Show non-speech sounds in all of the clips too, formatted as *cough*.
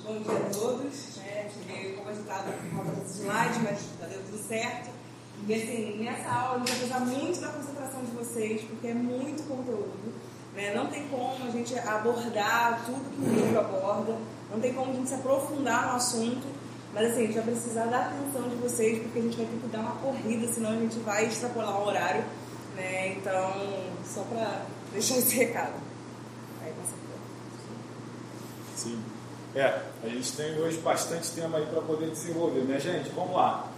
Bom dia a todos. Né? Cheguei agitado por conta dos slides, mas tá deu tudo certo. E assim, nessa aula a gente vai precisar muito da concentração de vocês, porque é muito conteúdo. Né? Não tem como a gente abordar tudo que o livro aborda, não tem como a gente se aprofundar no assunto. Mas assim, a gente vai precisar da atenção de vocês, porque a gente vai ter que dar uma corrida, senão a gente vai extrapolar o horário. Né? Então, só para deixar esse recado. Aí, Sim. É, a gente tem hoje bastante tema aí para poder desenvolver, né, gente? Vamos lá.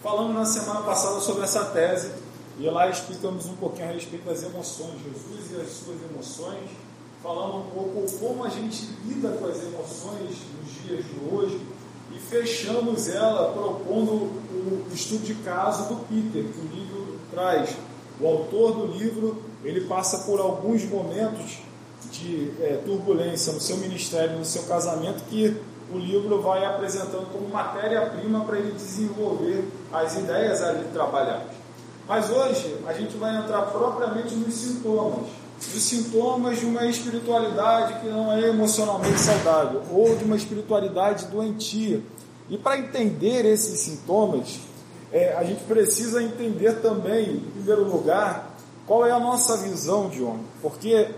Falamos na semana passada sobre essa tese e lá explicamos um pouquinho a respeito das emoções, Jesus e as suas emoções. Falamos um pouco como a gente lida com as emoções nos dias de hoje e fechamos ela propondo o estudo de caso do Peter, que o livro traz. O autor do livro ele passa por alguns momentos de é, turbulência no seu ministério, no seu casamento, que o livro vai apresentando como matéria-prima para ele desenvolver as ideias ali trabalhadas. Mas hoje a gente vai entrar propriamente nos sintomas, os sintomas de uma espiritualidade que não é emocionalmente saudável ou de uma espiritualidade doentia. E para entender esses sintomas, é, a gente precisa entender também, em primeiro lugar, qual é a nossa visão de homem, porque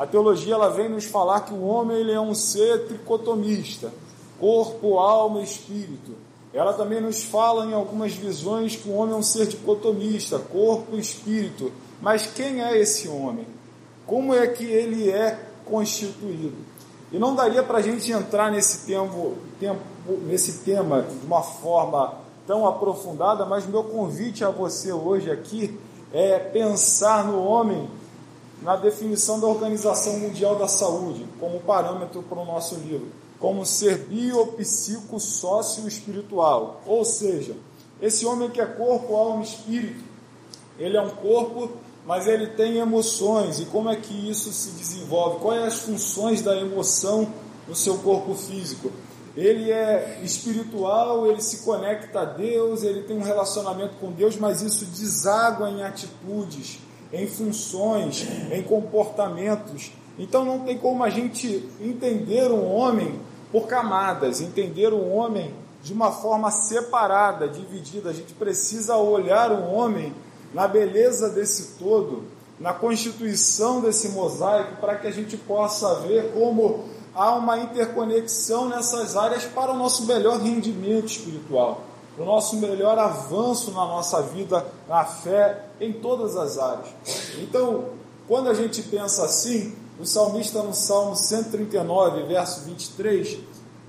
a teologia ela vem nos falar que o homem ele é um ser tricotomista, corpo, alma e espírito. Ela também nos fala em algumas visões que o homem é um ser dicotomista, corpo e espírito. Mas quem é esse homem? Como é que ele é constituído? E não daria para a gente entrar nesse tempo, tempo, nesse tema de uma forma tão aprofundada, mas meu convite a você hoje aqui é pensar no homem na definição da Organização Mundial da Saúde, como parâmetro para o nosso livro, como ser biopsico sócio espiritual. Ou seja, esse homem que é corpo, alma e espírito, ele é um corpo, mas ele tem emoções. E como é que isso se desenvolve? Quais as funções da emoção no seu corpo físico? Ele é espiritual, ele se conecta a Deus, ele tem um relacionamento com Deus, mas isso deságua em atitudes em funções, em comportamentos. Então não tem como a gente entender um homem por camadas, entender um homem de uma forma separada, dividida. A gente precisa olhar um homem na beleza desse todo, na constituição desse mosaico, para que a gente possa ver como há uma interconexão nessas áreas para o nosso melhor rendimento espiritual o nosso melhor avanço na nossa vida, na fé, em todas as áreas. Então, quando a gente pensa assim, o salmista no Salmo 139, verso 23,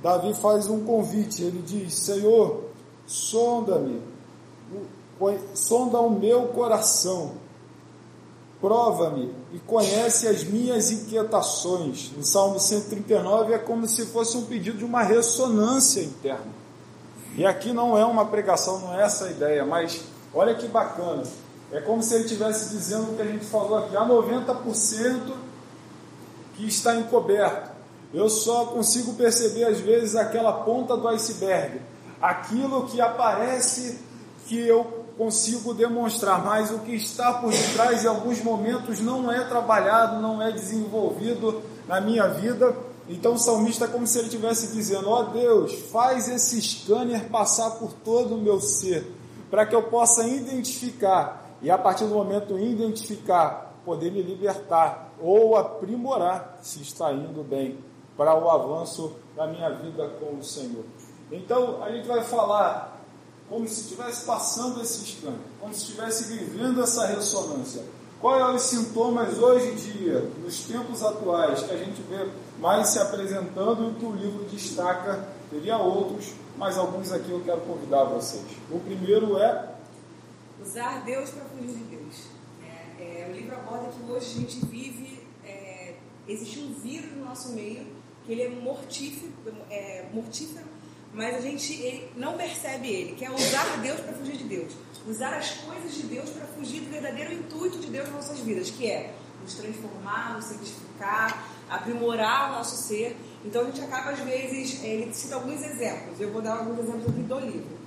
Davi faz um convite, ele diz: Senhor, sonda-me, sonda o meu coração, prova-me e conhece as minhas inquietações. No Salmo 139 é como se fosse um pedido de uma ressonância interna. E aqui não é uma pregação, não é essa a ideia, mas olha que bacana. É como se ele estivesse dizendo o que a gente falou aqui: há 90% que está encoberto. Eu só consigo perceber às vezes aquela ponta do iceberg, aquilo que aparece que eu consigo demonstrar, mas o que está por detrás em alguns momentos não é trabalhado, não é desenvolvido na minha vida então o salmista é como se ele estivesse dizendo: Ó oh Deus, faz esse scanner passar por todo o meu ser, para que eu possa identificar, e a partir do momento identificar, poder me libertar ou aprimorar se está indo bem para o avanço da minha vida com o Senhor. Então a gente vai falar como se estivesse passando esse scanner, como se estivesse vivendo essa ressonância. Quais são os sintomas hoje em dia, nos tempos atuais, que a gente vê mais se apresentando e que o livro destaca? Teria outros, mas alguns aqui eu quero convidar vocês. O primeiro é. Usar Deus para fugir de Deus. É, é, o livro aborda que hoje a gente vive. É, existe um vírus no nosso meio, que ele é mortífero, é, mortífero mas a gente não percebe ele, que é usar Deus para fugir de Deus usar as coisas de Deus para fugir do verdadeiro intuito de Deus nas nossas vidas, que é nos transformar, nos santificar, aprimorar o nosso ser. Então a gente acaba, às vezes, ele cita alguns exemplos, eu vou dar alguns exemplos aqui do livro.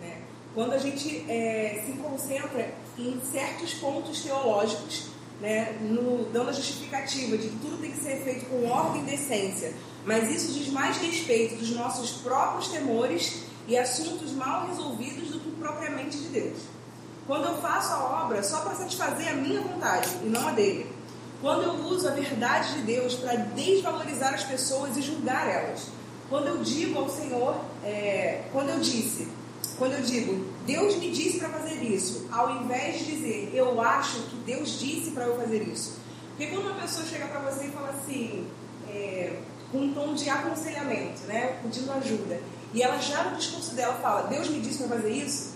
Né? Quando a gente é, se concentra em certos pontos teológicos, né, no, dando a justificativa de que tudo tem que ser feito com ordem e decência, mas isso diz mais respeito dos nossos próprios temores e assuntos mal resolvidos do que propriamente de Deus. Quando eu faço a obra só para satisfazer a minha vontade e não a dele. Quando eu uso a verdade de Deus para desvalorizar as pessoas e julgar elas. Quando eu digo ao Senhor, é, quando eu disse, quando eu digo, Deus me disse para fazer isso, ao invés de dizer, eu acho que Deus disse para eu fazer isso. Porque quando uma pessoa chega para você e fala assim, é, com um tom de aconselhamento, né, pedindo ajuda, e ela já no discurso dela fala, Deus me disse para fazer isso,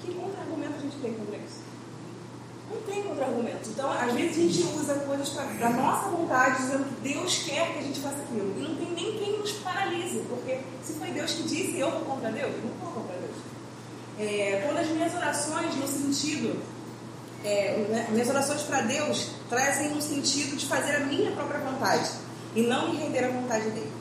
que contra-argumento a gente tem contra isso? Não tem contra-argumento. Então, às vezes a gente usa coisas da nossa vontade, dizendo que Deus quer que a gente faça aquilo. E não tem nem quem nos paralise, porque se foi Deus que disse, eu vou contra Deus? Não vou contra Deus. É, quando as minhas orações no sentido, é, né, minhas orações para Deus trazem um sentido de fazer a minha própria vontade e não me render à vontade dele.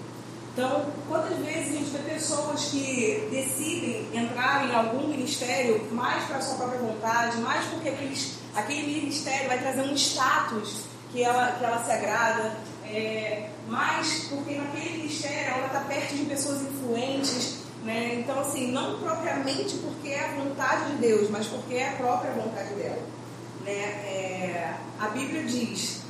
Então, quantas vezes a gente vê pessoas que decidem entrar em algum ministério mais para a sua própria vontade, mais porque aqueles, aquele ministério vai trazer um status que ela, que ela se agrada, é, mais porque naquele ministério ela está perto de pessoas influentes. Né? Então, assim, não propriamente porque é a vontade de Deus, mas porque é a própria vontade dela. Né? É, a Bíblia diz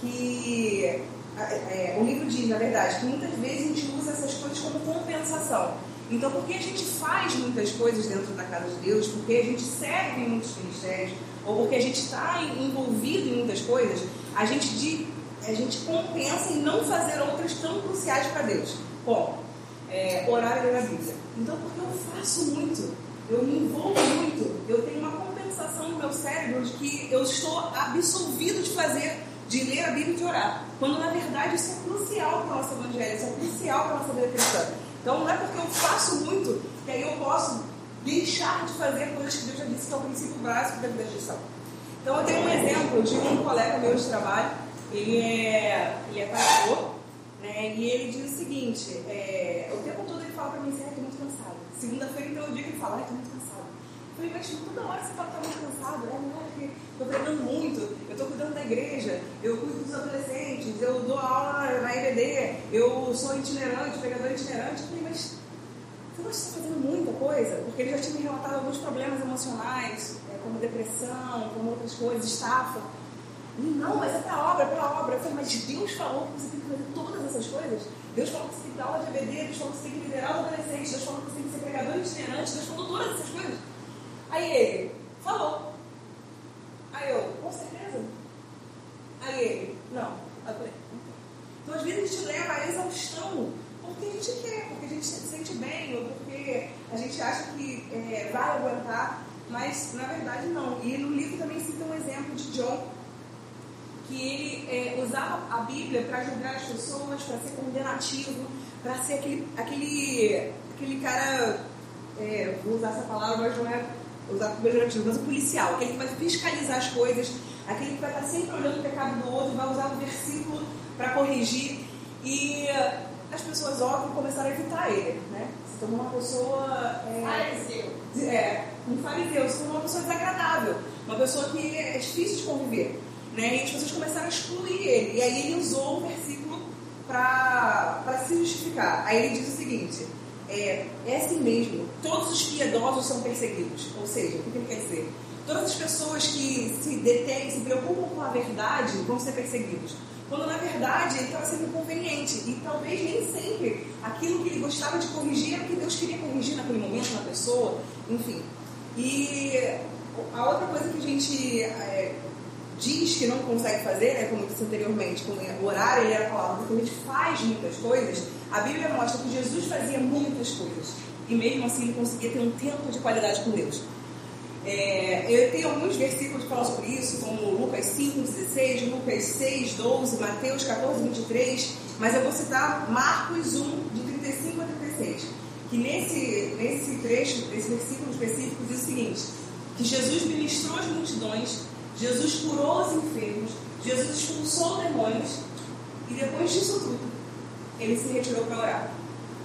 que é, o livro diz, na verdade, que muitas vezes a gente usa essas coisas como compensação. Então, porque a gente faz muitas coisas dentro da casa de Deus, porque a gente serve em muitos ministérios, ou porque a gente está envolvido em muitas coisas, a gente, de, a gente compensa em não fazer outras tão cruciais para Deus. Bom, é, orar e ler a Bíblia. Então, porque eu faço muito, eu me envolvo muito, eu tenho uma compensação no meu cérebro de que eu estou absolvido de fazer de ler a Bíblia e de orar. Quando na verdade isso é crucial para o nosso evangelho, isso é crucial para a nossa vida cristã. Então não é porque eu faço muito que aí eu posso deixar de fazer coisas que Deus já disse que é o princípio básico da vida cristã. Então eu tenho um exemplo de um colega meu de trabalho, ele é, ele é pastor, né, e ele diz o seguinte, é, o tempo todo ele fala para mim assim, muito cansado. Segunda-feira então eu digo ele fala, estou muito cansado. Eu falei, mas toda hora você fala que está muito cansado, é, não porque estou pregando muito, eu estou cuidando da igreja, eu cuido dos adolescentes, eu dou aula na EBD, eu sou itinerante, pregador itinerante. Eu falei, mas você não está fazendo muita coisa? Porque ele já tinha me relatado alguns problemas emocionais, é, como depressão, como outras coisas, estafa. Não, mas é para obra, é para obra. Eu falei, mas Deus falou que você tem que fazer todas essas coisas? Deus falou que você tem que dar aula de EBD, Deus falou que você tem que liderar os adolescentes, Deus falou que você tem que ser pregador itinerante, Deus falou todas essas coisas. Aí ele falou. Aí eu, com certeza? Aí ele, não. Aí eu falei, então às vezes a gente leva a exaustão porque a gente quer, porque a gente se sente bem, ou porque a gente acha que é, vai aguentar, mas na verdade não. E no livro também cita um exemplo de John, que ele é, usava a Bíblia para julgar as pessoas, para ser condenativo, para ser aquele, aquele, aquele cara, é, vou usar essa palavra, mas não é usar como pejorativo, mas o policial, aquele que vai fiscalizar as coisas, aquele que vai estar sempre olhando o pecado do outro, vai usar o versículo para corrigir. E as pessoas, óbvio, começaram a evitar ele, né? Se tornou uma pessoa. É, fariseu. É, um fariseu, se tornou uma pessoa desagradável, uma pessoa que é difícil de conviver. Né? E as pessoas começaram a excluir ele. E aí ele usou o versículo para se justificar. Aí ele diz o seguinte é, é assim mesmo. Todos os piedosos são perseguidos. Ou seja, o que ele quer dizer? Todas as pessoas que se detêm, se preocupam com a verdade, vão ser perseguidos. Quando na verdade ele estava sendo conveniente. E talvez nem sempre aquilo que ele gostava de corrigir era o que Deus queria corrigir naquele momento na pessoa. Enfim. E a outra coisa que a gente é, diz que não consegue fazer, né, como eu disse anteriormente, como o horário ele era falado, porque a gente faz muitas coisas, a Bíblia mostra que Jesus fazia muitas coisas. E mesmo assim ele conseguia ter um tempo de qualidade com Deus. É, eu tenho alguns versículos que falam sobre isso, como Lucas 5, 16, Lucas 6, 12, Mateus 14, 23, mas eu vou citar Marcos 1, de 35 a 36, que nesse, nesse trecho, nesse versículo específico, diz o seguinte, que Jesus ministrou as multidões, Jesus curou os enfermos, Jesus expulsou demônios, e depois disso tudo, ele se retirou para orar.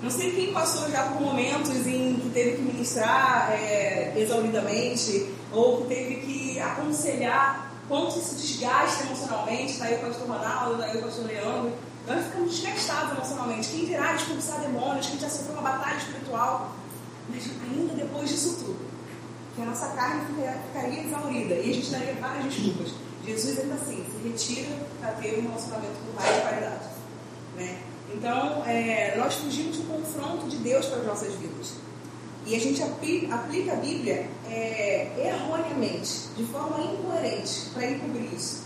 Não sei quem passou já por momentos em que teve que ministrar é, exauridamente, ou que teve que aconselhar quanto isso desgasta emocionalmente. Está aí o pastor Ronaldo, está aí o pastor Leandro. nós ficamos desgastados emocionalmente. Quem dirá expulsar demônios, quem já sofreu uma batalha espiritual. Mas ainda depois disso tudo, que a nossa carne ficaria exaurida e a gente daria várias desculpas. Jesus ainda assim se retira para ter um relacionamento com mais qualidade. Né? Então, é, nós fugimos do confronto de Deus para as nossas vidas. E a gente aplica a Bíblia é, erroneamente, de forma incoerente, para encobrir isso.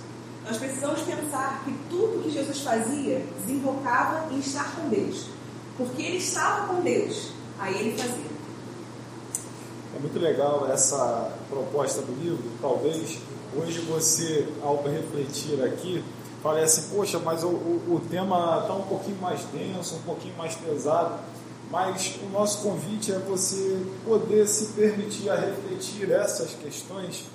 Nós precisamos pensar que tudo que Jesus fazia desembocava em estar com Deus. Porque ele estava com Deus, aí ele fazia. É muito legal essa proposta do livro. Talvez hoje você, ao refletir aqui, parece, poxa, mas o, o, o tema está um pouquinho mais denso, um pouquinho mais pesado. Mas o nosso convite é você poder se permitir a refletir essas questões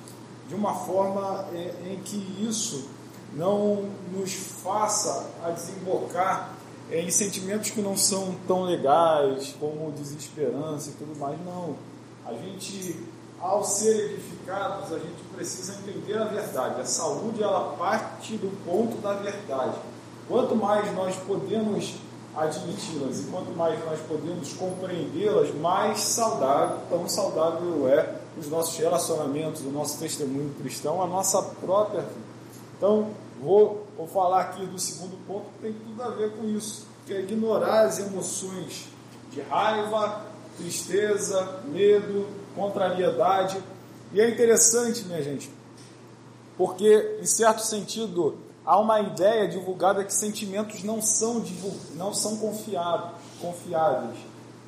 de uma forma em, é, em que isso não nos faça a desembocar em sentimentos que não são tão legais, como desesperança e tudo mais. Não. A gente, ao ser edificados, a gente precisa entender a verdade. A saúde, ela parte do ponto da verdade. Quanto mais nós podemos admiti-las e quanto mais nós podemos compreendê-las, mais saudável, tão saudável é os nossos relacionamentos, o nosso testemunho cristão, a nossa própria vida. Então, vou, vou falar aqui do segundo ponto que tem tudo a ver com isso, que é ignorar as emoções de raiva, tristeza, medo, contrariedade. E é interessante, minha gente, porque, em certo sentido, há uma ideia divulgada que sentimentos não são, não são confiáveis.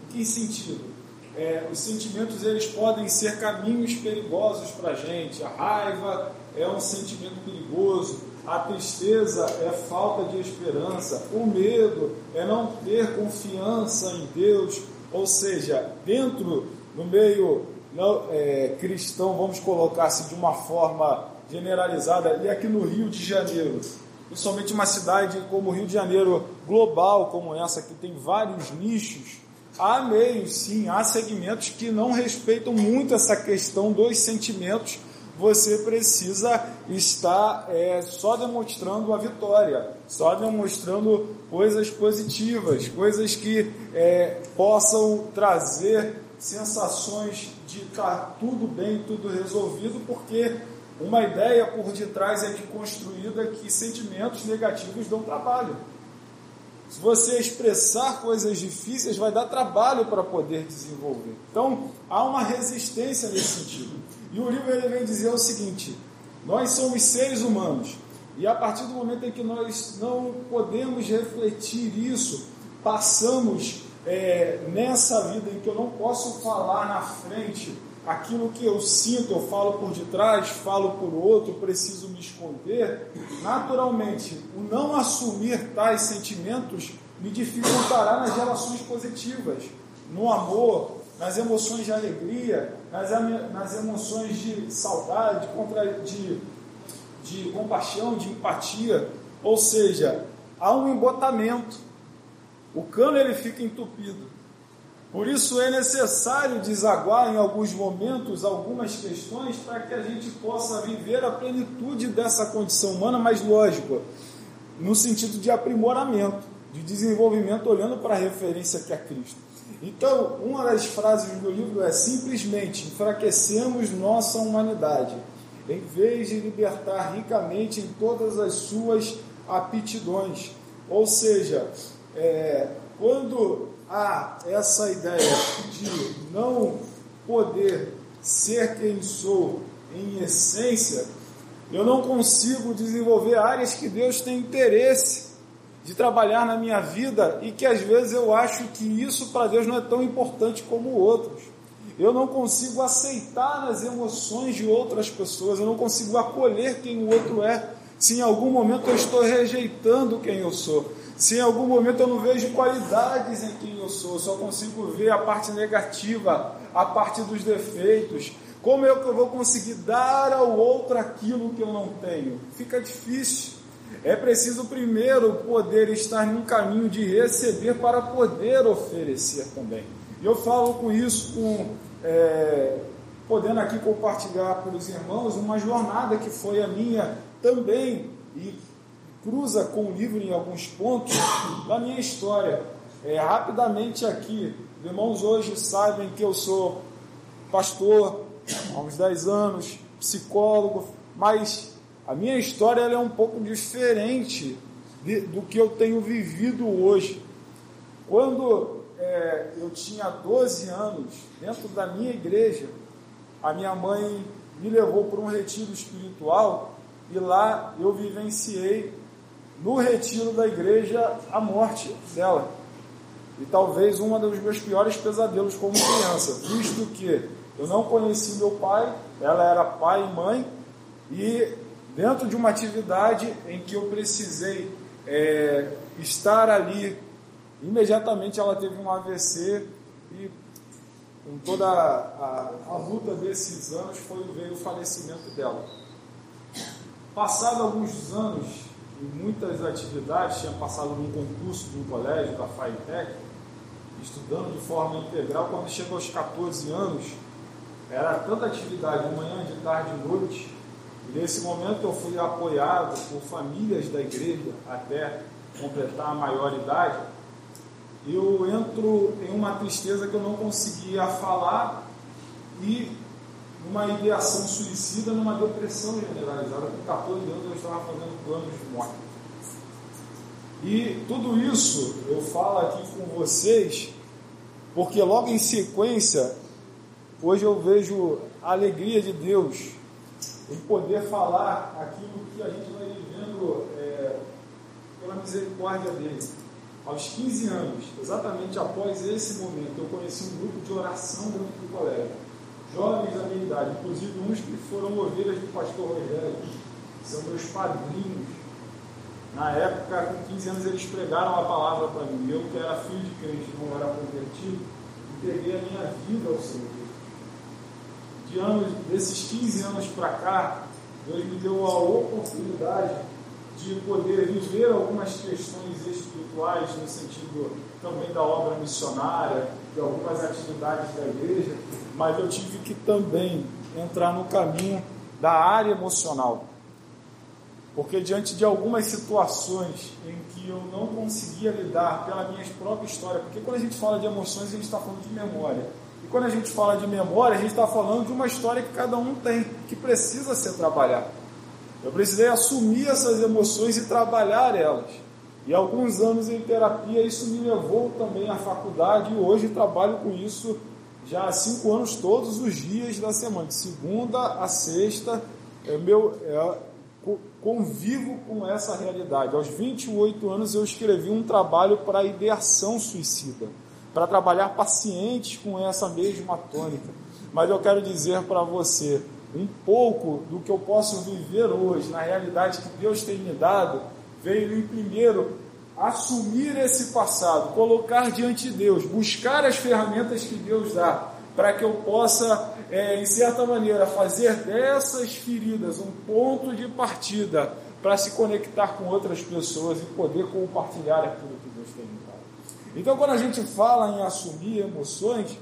Em que sentido? É, os sentimentos eles podem ser caminhos perigosos para a gente. A raiva é um sentimento perigoso, a tristeza é falta de esperança, o medo é não ter confiança em Deus. Ou seja, dentro do meio não, é, cristão, vamos colocar assim de uma forma generalizada, e aqui no Rio de Janeiro, principalmente uma cidade como o Rio de Janeiro, global como essa, que tem vários nichos, há meios, sim, há segmentos que não respeitam muito essa questão dos sentimentos. Você precisa estar é, só demonstrando a vitória, só demonstrando coisas positivas, coisas que é, possam trazer sensações de estar tudo bem, tudo resolvido, porque uma ideia por detrás é de construída que sentimentos negativos dão trabalho. Se você expressar coisas difíceis, vai dar trabalho para poder desenvolver. Então, há uma resistência nesse sentido. E o livro ele vem dizer o seguinte: nós somos seres humanos, e a partir do momento em que nós não podemos refletir isso, passamos é, nessa vida em que eu não posso falar na frente aquilo que eu sinto, eu falo por detrás, falo por outro, preciso me esconder, naturalmente, o não assumir tais sentimentos me dificultará nas relações positivas, no amor, nas emoções de alegria, nas, nas emoções de saudade, de, de compaixão, de empatia. Ou seja, há um embotamento. O cano ele fica entupido. Por isso é necessário desaguar em alguns momentos algumas questões para que a gente possa viver a plenitude dessa condição humana, mas lógico, no sentido de aprimoramento, de desenvolvimento, olhando para a referência que é Cristo. Então, uma das frases do livro é simplesmente enfraquecemos nossa humanidade, em vez de libertar ricamente em todas as suas aptidões. Ou seja, é, quando há essa ideia de não poder ser quem sou em essência, eu não consigo desenvolver áreas que Deus tem interesse de trabalhar na minha vida e que às vezes eu acho que isso para Deus não é tão importante como outros. Eu não consigo aceitar as emoções de outras pessoas, eu não consigo acolher quem o outro é, se em algum momento eu estou rejeitando quem eu sou. Se em algum momento eu não vejo qualidades em quem eu sou, só consigo ver a parte negativa, a parte dos defeitos, como é que eu vou conseguir dar ao outro aquilo que eu não tenho? Fica difícil. É preciso primeiro poder estar num caminho de receber para poder oferecer também. E eu falo com isso, com, é, podendo aqui compartilhar para os irmãos uma jornada que foi a minha também e cruza com o livro em alguns pontos da minha história. É, rapidamente aqui, os irmãos hoje sabem que eu sou pastor há uns 10 anos, psicólogo, mas a minha história é um pouco diferente de, do que eu tenho vivido hoje. Quando é, eu tinha 12 anos, dentro da minha igreja, a minha mãe me levou para um retiro espiritual e lá eu vivenciei no retiro da igreja a morte dela. E talvez um dos meus piores pesadelos como criança, visto que eu não conheci meu pai, ela era pai e mãe, e dentro de uma atividade em que eu precisei é, estar ali, imediatamente ela teve um AVC e com toda a, a, a luta desses anos foi veio o falecimento dela. Passado alguns anos e muitas atividades, tinha passado num concurso de um colégio da FAITEC, estudando de forma integral, quando chegou aos 14 anos, era tanta atividade, de manhã, de tarde, de noite, e nesse momento eu fui apoiado por famílias da igreja até completar a maioridade, eu entro em uma tristeza que eu não conseguia falar e numa ideação suicida, numa depressão generalizada. Com 14 anos eu estava fazendo planos de morte. E tudo isso eu falo aqui com vocês, porque logo em sequência, hoje eu vejo a alegria de Deus em poder falar aquilo que a gente vai vivendo é, pela misericórdia dele. Aos 15 anos, exatamente após esse momento, eu conheci um grupo de oração dentro do colégio. Jovens da minha idade, inclusive uns que foram ovelhas do pastor Rogério, são meus padrinhos. Na época, com 15 anos, eles pregaram a palavra para mim. Eu, que era filho de crente, não era convertido, entreguei a minha vida ao Senhor. De anos, desses 15 anos para cá, Deus me deu a oportunidade de poder viver algumas questões espirituais no sentido também da obra missionária, de algumas atividades da igreja, mas eu tive que também entrar no caminho da área emocional. Porque diante de algumas situações em que eu não conseguia lidar pela minha própria história, porque quando a gente fala de emoções, a gente está falando de memória. E quando a gente fala de memória, a gente está falando de uma história que cada um tem, que precisa ser trabalhada. Eu precisei assumir essas emoções e trabalhar elas. E alguns anos em terapia, isso me levou também à faculdade e hoje trabalho com isso já há cinco anos, todos os dias da semana, de segunda a sexta, é meu, é, convivo com essa realidade. Aos 28 anos eu escrevi um trabalho para ideação suicida, para trabalhar pacientes com essa mesma tônica. Mas eu quero dizer para você, um pouco do que eu posso viver hoje, na realidade que Deus tem me dado, veio em primeiro assumir esse passado, colocar diante de Deus, buscar as ferramentas que Deus dá, para que eu possa, é, em certa maneira, fazer dessas feridas um ponto de partida para se conectar com outras pessoas e poder compartilhar aquilo que Deus tem me dado. Então, quando a gente fala em assumir emoções,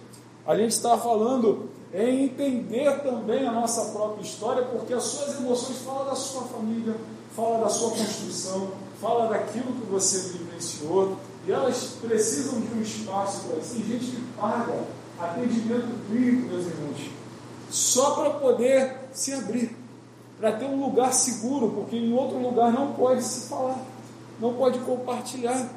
a gente está falando em entender também a nossa própria história, porque as suas emoções falam da sua família, falam da sua construção, fala daquilo que você vivenciou, e elas precisam de um espaço para isso. Tem gente que paga atendimento clínico, meus irmãos, só para poder se abrir, para ter um lugar seguro, porque em outro lugar não pode se falar, não pode compartilhar.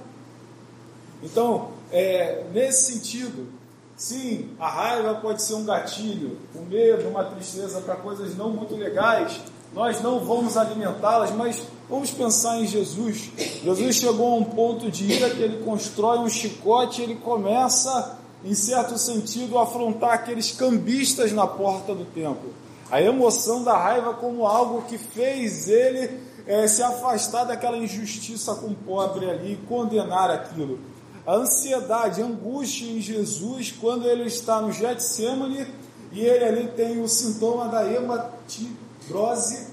Então, é, nesse sentido, Sim, a raiva pode ser um gatilho, o medo, uma tristeza para coisas não muito legais. Nós não vamos alimentá-las, mas vamos pensar em Jesus. Jesus chegou a um ponto de ira que ele constrói um chicote ele começa, em certo sentido, a afrontar aqueles cambistas na porta do templo. A emoção da raiva como algo que fez ele é, se afastar daquela injustiça com o pobre ali e condenar aquilo a ansiedade, a angústia em Jesus quando ele está no Getsemane e ele ali tem o sintoma da hematibrose.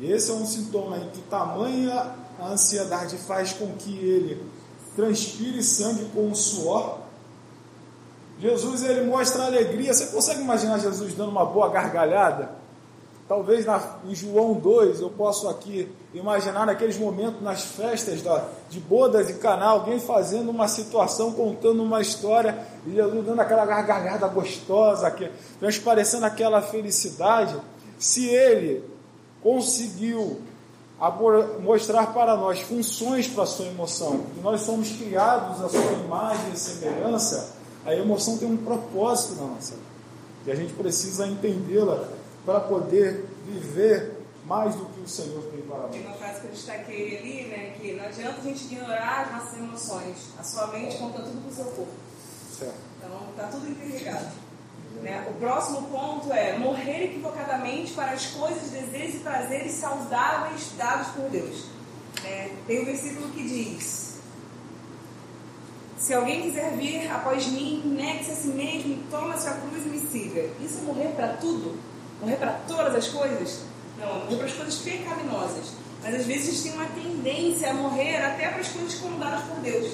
E esse é um sintoma em que tamanha a ansiedade faz com que ele transpire sangue com o suor. Jesus ele mostra alegria. Você consegue imaginar Jesus dando uma boa gargalhada? Talvez na, em João 2 eu posso aqui imaginar naqueles momentos nas festas da, de bodas e canal, alguém fazendo uma situação, contando uma história, e Jesus dando aquela gargalhada gostosa, que, transparecendo aquela felicidade. Se ele conseguiu mostrar para nós funções para a sua emoção, que nós somos criados à sua imagem e semelhança, a emoção tem um propósito na nossa vida. E a gente precisa entendê-la para poder viver mais do que o Senhor tem para nós. Tem uma frase que eu destaquei ali, né? Que não adianta a gente ignorar as nossas emoções. A sua mente conta tudo com o seu corpo. Certo. Então está tudo interligado. Né? O próximo ponto é morrer equivocadamente para as coisas, desejos e prazeres saudáveis dados por Deus. É, tem um versículo que diz: Se alguém quiser vir após mim, negue-se a si mesmo, toma sua cruz e me siga. Isso é morrer para tudo? Morrer para todas as coisas? Não, morrer para as coisas pecaminosas. Mas às vezes a gente tem uma tendência a morrer até para as coisas comandadas por Deus.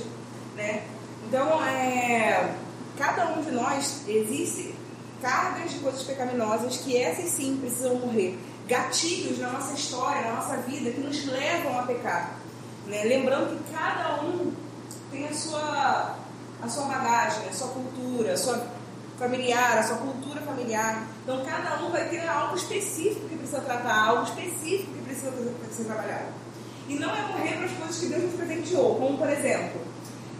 Né? Então, é, cada um de nós existe cargas de coisas pecaminosas que essas sim precisam morrer. Gatilhos na nossa história, na nossa vida, que nos levam a pecar. Né? Lembrando que cada um tem a sua, a sua bagagem, a sua cultura, a sua familiar, a sua cultura familiar. Então, cada um vai ter algo específico que precisa tratar, algo específico que precisa ser trabalhado. E não é morrer para as coisas que Deus nos presenteou, como, por exemplo,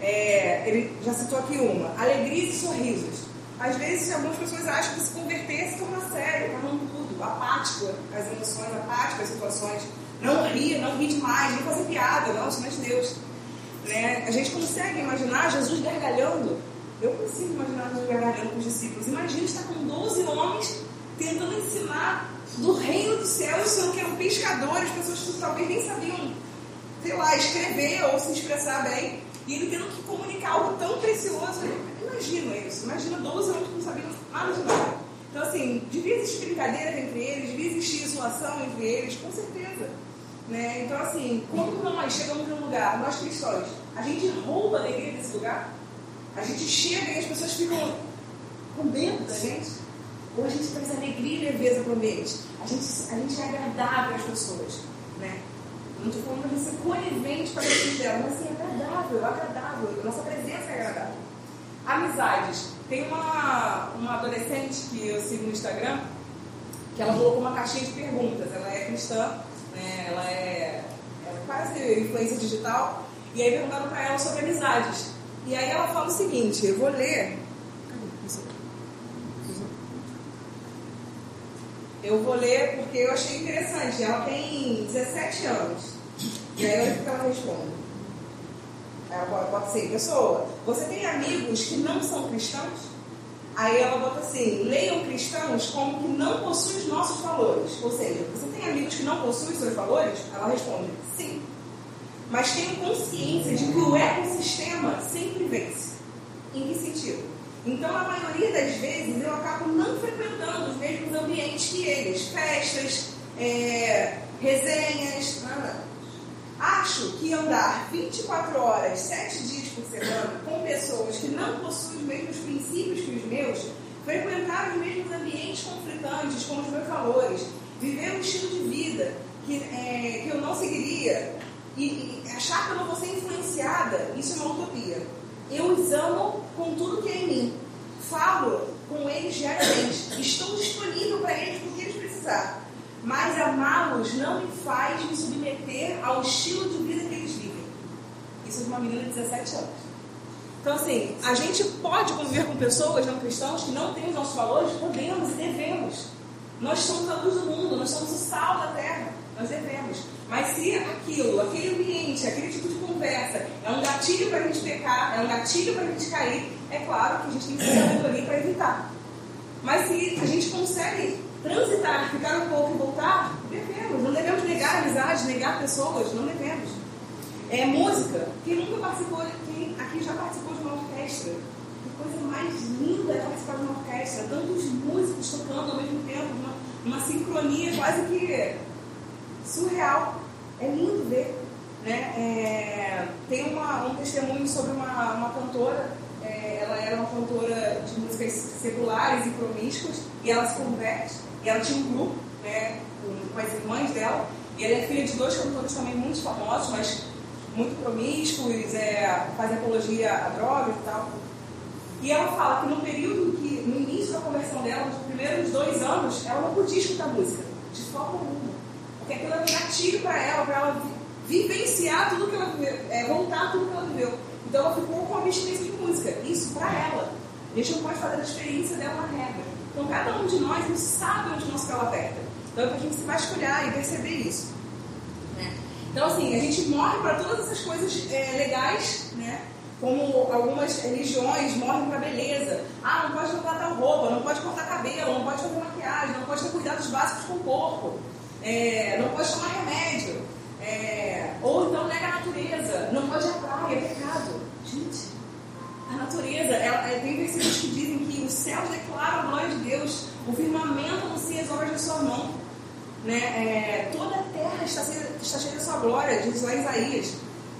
é, ele já citou aqui uma, alegrias e sorrisos. Às vezes, algumas pessoas acham que se converter se torna sério, tornando tudo, apático às emoções, apático às situações. Não rir, não rir demais, nem fazer piada, não, isso não é de Deus. Né? A gente consegue imaginar Jesus gargalhando eu consigo imaginar Jesus gargalhando com os discípulos. Imagina estar com 12 homens tentando ensinar do reino dos céus, sendo que eram pescadores, pessoas que talvez nem sabiam, sei lá, escrever ou se expressar bem, e ele tendo que comunicar algo tão precioso. Imagina isso, imagina 12 homens que não sabiam nada de nada. Então, assim, devia existir brincadeira entre eles, devia existir isolação entre eles, com certeza. Né? Então, assim, quando nós chegamos num lugar, nós cristãos, a gente rouba a alegria desse lugar, a gente chega e as pessoas ficam com medo da gente. Ou a gente traz alegria e leveza para o ambiente. A gente, a gente é agradável às pessoas. Né? Não estou falando de ser conivente para a vida dela, mas assim, agradável, agradável. Nossa presença é agradável. Amizades. Tem uma, uma adolescente que eu sigo no Instagram, que ela colocou uma caixinha de perguntas. Ela é cristã, né? ela é, é quase influência digital. E aí perguntaram para ela sobre amizades. E aí ela fala o seguinte, eu vou ler. Eu vou ler porque eu achei interessante. Ela tem 17 anos. E aí olha o que ela responde. Ela pode, pode ser, pessoa, você tem amigos que não são cristãos? Aí ela bota assim, leiam cristãos como que não possuem os nossos valores. Ou seja, você tem amigos que não possuem seus valores? Ela responde, sim mas tenho consciência de que o ecossistema sempre vence. Em que sentido? Então, a maioria das vezes, eu acabo não frequentando os mesmos ambientes que eles, festas, é, resenhas, nada. Acho que andar 24 horas, 7 dias por semana com pessoas que não possuem os mesmos princípios que os meus, frequentar os mesmos ambientes conflitantes com os meus valores, viver um estilo de vida que, é, que eu não seguiria, e, e achar que eu não vou ser influenciada, isso é uma utopia. Eu os amo com tudo que é em mim. Falo com eles diariamente. Estou disponível para eles porque eles precisar. Mas amá-los não me faz me submeter ao estilo de vida que eles vivem. Isso é de uma menina de 17 anos. Então, assim, a gente pode conviver com pessoas não cristãs que não têm os nossos valores? Podemos e devemos. Nós somos a luz do mundo, nós somos o sal da terra. Nós devemos. Mas se aquilo, aquele ambiente, aquele tipo de conversa é um gatilho para a gente pecar, é um gatilho para a gente cair, é claro que a gente tem que ter ali para evitar. Mas se a gente consegue transitar, ficar um pouco e voltar, devemos. Não devemos negar amizade, negar pessoas, não devemos. É música. Quem nunca participou, quem aqui já participou de uma orquestra? Que coisa mais linda é participar de uma orquestra. Tantos músicos tocando ao mesmo tempo, uma, uma sincronia quase que surreal. É lindo ver. Né? É, tem uma, um testemunho sobre uma, uma cantora, é, ela era uma cantora de músicas seculares e promíscuas, e ela se converte, e ela tinha um grupo, né, com, com as irmãs dela, e ela é filha de dois cantores também muito famosos, mas muito promíscuos, é, fazem apologia a drogas e tal. E ela fala que no período que, no início da conversão dela, nos primeiros dois anos, ela não podia escutar música, de forma alguma. Porque aquilo era um gatilho para ela, para ela vivenciar tudo que ela viveu, é, voltar tudo que ela viveu. Então ela ficou com a abstinência de música. Isso para ela. A gente não pode fazer a experiência dela na regra. Então cada um de nós não sabe onde nosso calo aperta. Então é para a gente se vasculhar e perceber isso. Né? Então assim, a gente morre para todas essas coisas é, legais, né? como algumas religiões morrem para beleza. Ah, não pode botar tal roupa, não pode cortar cabelo, não pode fazer maquiagem, não pode ter cuidados básicos com o corpo, é, não pode tomar remédio. É, ou então nega a natureza, não pode ir à praia, é pecado. Gente, a natureza, ela, é, tem versículos que dizem que os céus declaram a glória de Deus, o firmamento anuncia as obras de sua mão. Né? É, toda a terra está cheia, está cheia da sua glória, diz lá Isaías.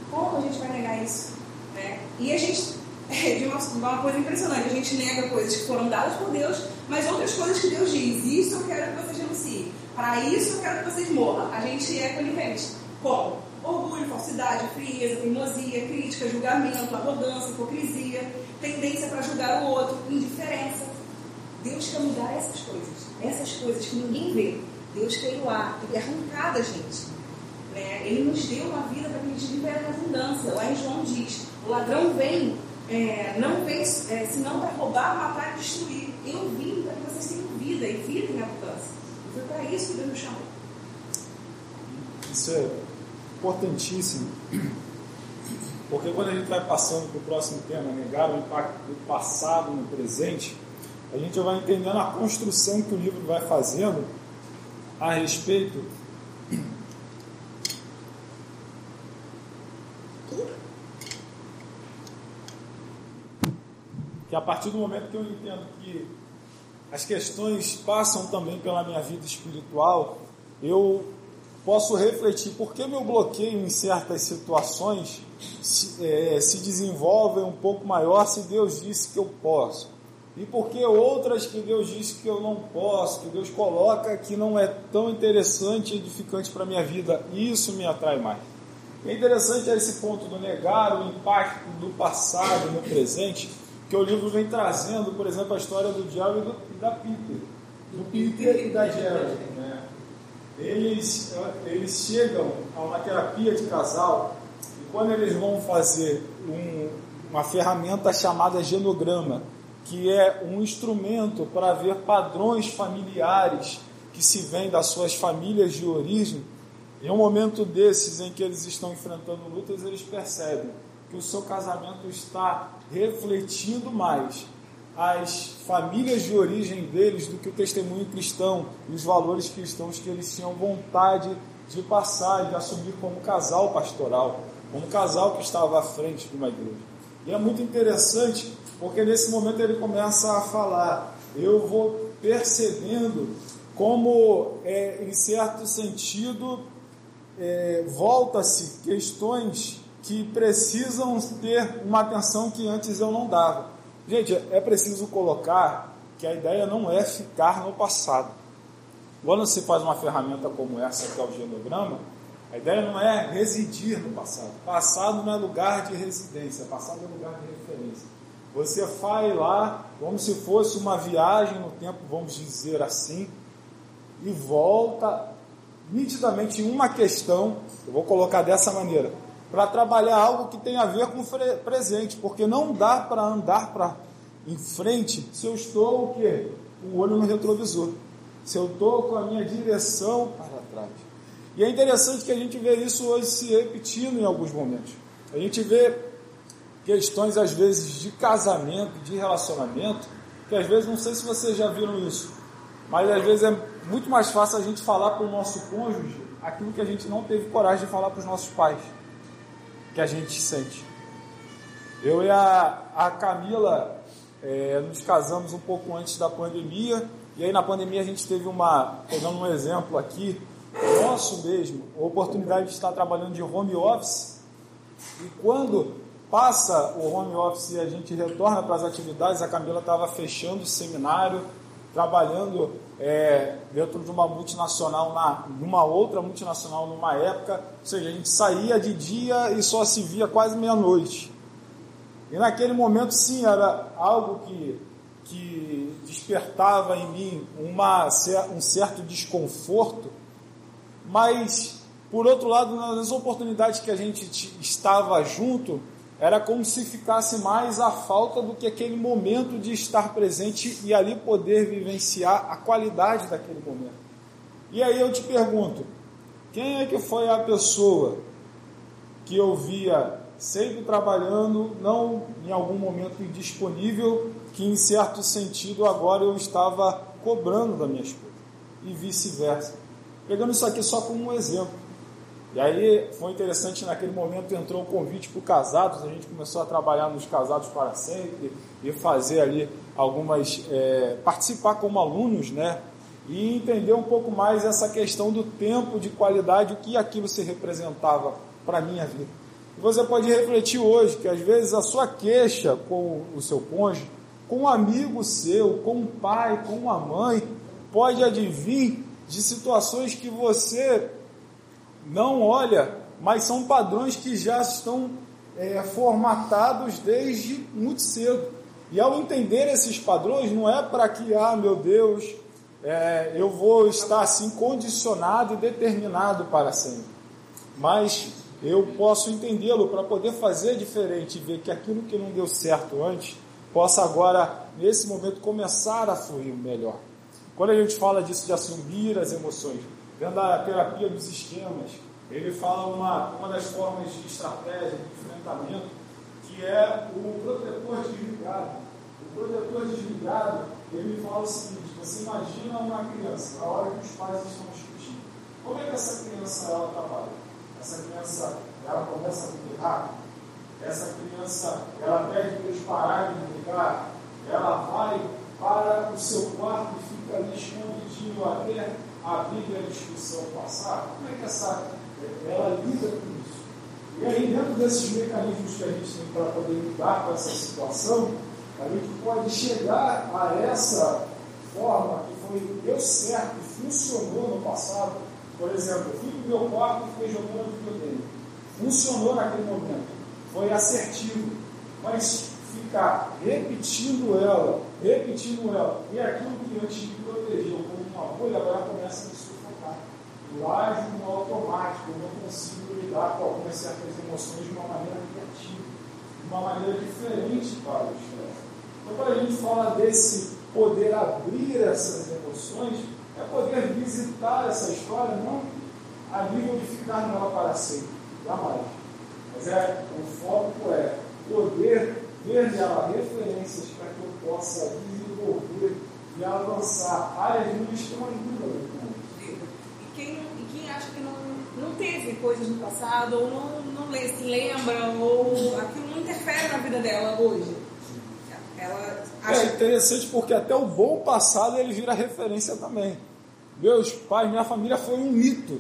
Como a gente vai negar isso? Né? E a gente, *laughs* é, de uma, uma coisa impressionante, a gente nega coisas que foram dadas por Deus, mas outras coisas que Deus diz, isso eu quero que vocês denunciem, para isso eu quero que vocês morram. A gente é conivente. Como? Orgulho, falsidade, frieza, teimosia, crítica, julgamento, arrogância, hipocrisia, tendência para julgar o outro, indiferença. Deus quer mudar essas coisas. Essas coisas que ninguém vê. Deus quer iluar, e arrancar da gente. Né? Ele nos deu uma vida para que a gente viva em abundância. Lá em João diz: o ladrão vem, é, não vem é, senão para roubar, matar e destruir. Eu vim para que vocês tenham vida e vida em abundância. Foi para isso que Deus nos chamou. Isso é importantíssimo, porque quando a gente vai passando para o próximo tema, negar o impacto do passado no presente, a gente vai entendendo a construção que o livro vai fazendo a respeito que a partir do momento que eu entendo que as questões passam também pela minha vida espiritual, eu posso refletir por que meu bloqueio em certas situações se, é, se desenvolve um pouco maior se Deus disse que eu posso. E por que outras que Deus disse que eu não posso, que Deus coloca que não é tão interessante e edificante para a minha vida, isso me atrai mais. É interessante esse ponto do negar o impacto do passado no presente, que o livro vem trazendo, por exemplo, a história do diabo e, do, e da Peter, do Peter e da Gerald. Né? Eles, eles chegam a uma terapia de casal e quando eles vão fazer um, uma ferramenta chamada genograma, que é um instrumento para ver padrões familiares que se vêm das suas famílias de origem, em um momento desses em que eles estão enfrentando lutas, eles percebem que o seu casamento está refletindo mais as famílias de origem deles do que o testemunho cristão e os valores cristãos que eles tinham vontade de passar, de assumir como casal pastoral, como casal que estava à frente de uma igreja. E é muito interessante porque nesse momento ele começa a falar, eu vou percebendo como, é, em certo sentido, é, volta-se questões que precisam ter uma atenção que antes eu não dava. Gente, é preciso colocar que a ideia não é ficar no passado. Quando você faz uma ferramenta como essa, que é o genograma, a ideia não é residir no passado. Passado não é lugar de residência, passado é lugar de referência. Você vai lá como se fosse uma viagem no tempo, vamos dizer assim, e volta nitidamente uma questão, eu vou colocar dessa maneira, para trabalhar algo que tem a ver com o presente, porque não dá para andar para em frente se eu estou o quê? O olho no retrovisor. Se eu estou com a minha direção para trás. E é interessante que a gente vê isso hoje se repetindo em alguns momentos. A gente vê questões, às vezes, de casamento, de relacionamento, que às vezes, não sei se vocês já viram isso, mas às vezes é muito mais fácil a gente falar para o nosso cônjuge aquilo que a gente não teve coragem de falar para os nossos pais que a gente sente. Eu e a, a Camila é, nos casamos um pouco antes da pandemia, e aí na pandemia a gente teve uma, pegando um exemplo aqui, nosso mesmo, a oportunidade de estar trabalhando de home office, e quando passa o home office e a gente retorna para as atividades, a Camila estava fechando o seminário, trabalhando é, dentro de uma multinacional, na, numa outra multinacional numa época, ou seja, a gente saía de dia e só se via quase meia-noite. E naquele momento, sim, era algo que, que despertava em mim uma, um certo desconforto, mas, por outro lado, nas oportunidades que a gente estava junto, era como se ficasse mais a falta do que aquele momento de estar presente e ali poder vivenciar a qualidade daquele momento. E aí eu te pergunto: quem é que foi a pessoa que eu via sempre trabalhando, não em algum momento indisponível, que em certo sentido agora eu estava cobrando da minha esposa? E vice-versa. Pegando isso aqui só como um exemplo. E aí foi interessante, naquele momento entrou o convite para casados, a gente começou a trabalhar nos casados para sempre e fazer ali algumas, é, participar como alunos, né? E entender um pouco mais essa questão do tempo de qualidade, o que aquilo se representava para a minha vida. E você pode refletir hoje que às vezes a sua queixa com o seu cônjuge, com um amigo seu, com um pai, com uma mãe, pode advir de situações que você não olha, mas são padrões que já estão é, formatados desde muito cedo. E ao entender esses padrões, não é para que, ah, meu Deus, é, eu vou estar assim condicionado e determinado para sempre. Mas eu posso entendê-lo para poder fazer diferente e ver que aquilo que não deu certo antes possa agora, nesse momento, começar a fluir melhor. Quando a gente fala disso de assumir as emoções, dentro da terapia dos esquemas, ele fala uma, uma das formas de estratégia de enfrentamento, que é o protetor desligado. O protetor desligado, ele fala o seguinte, você imagina uma criança, na hora que os pais estão discutindo. Como é que essa criança ela trabalha? Essa criança ela começa a brigar? Essa criança ela pede para eles pararem de brigar? Ela vai para o seu quarto e fica ali escondidinho até a briga e a discussão passar? Como é que essa, ela lida com isso? E aí, dentro desses mecanismos que a gente tem para poder lidar com essa situação, a gente pode chegar a essa forma que foi, deu certo e funcionou no passado. Por exemplo, eu fui para o meu quarto e fiquei jogando videogame. Funcionou naquele momento. Foi assertivo. Mas ficar repetindo ela, repetindo ela, e aquilo que antes me protegeu como uma bolha, agora começa a me sufocar. Eu ajo no automático, eu não consigo lidar com algumas certas emoções de uma maneira criativa, de uma maneira diferente para o estresse. Então, quando a gente fala desse poder abrir essas emoções, é poder visitar essa história, não a nível de ficar nela para sempre, jamais. Mas é, o foco é poder ver nela referências para que eu possa desenvolver e avançar áreas minhas que não ajudam E quem, e quem acha que não, não teve coisas no passado, ou não, não se lembra, ou aquilo não interfere na vida dela hoje. Ela é acha... É interessante porque até o bom passado ele vira referência também. Meus pais, minha família foi um mito.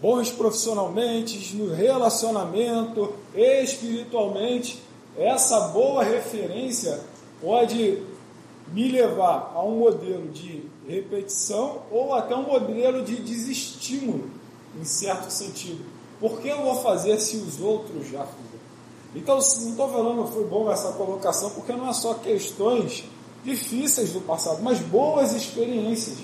Bons profissionalmente, no relacionamento, espiritualmente. Essa boa referência pode me levar a um modelo de repetição ou até um modelo de desestímulo, em certo sentido. Por que eu vou fazer se os outros já fizeram? Então, não estou falando, foi bom essa colocação, porque não é só questões difíceis do passado, mas boas experiências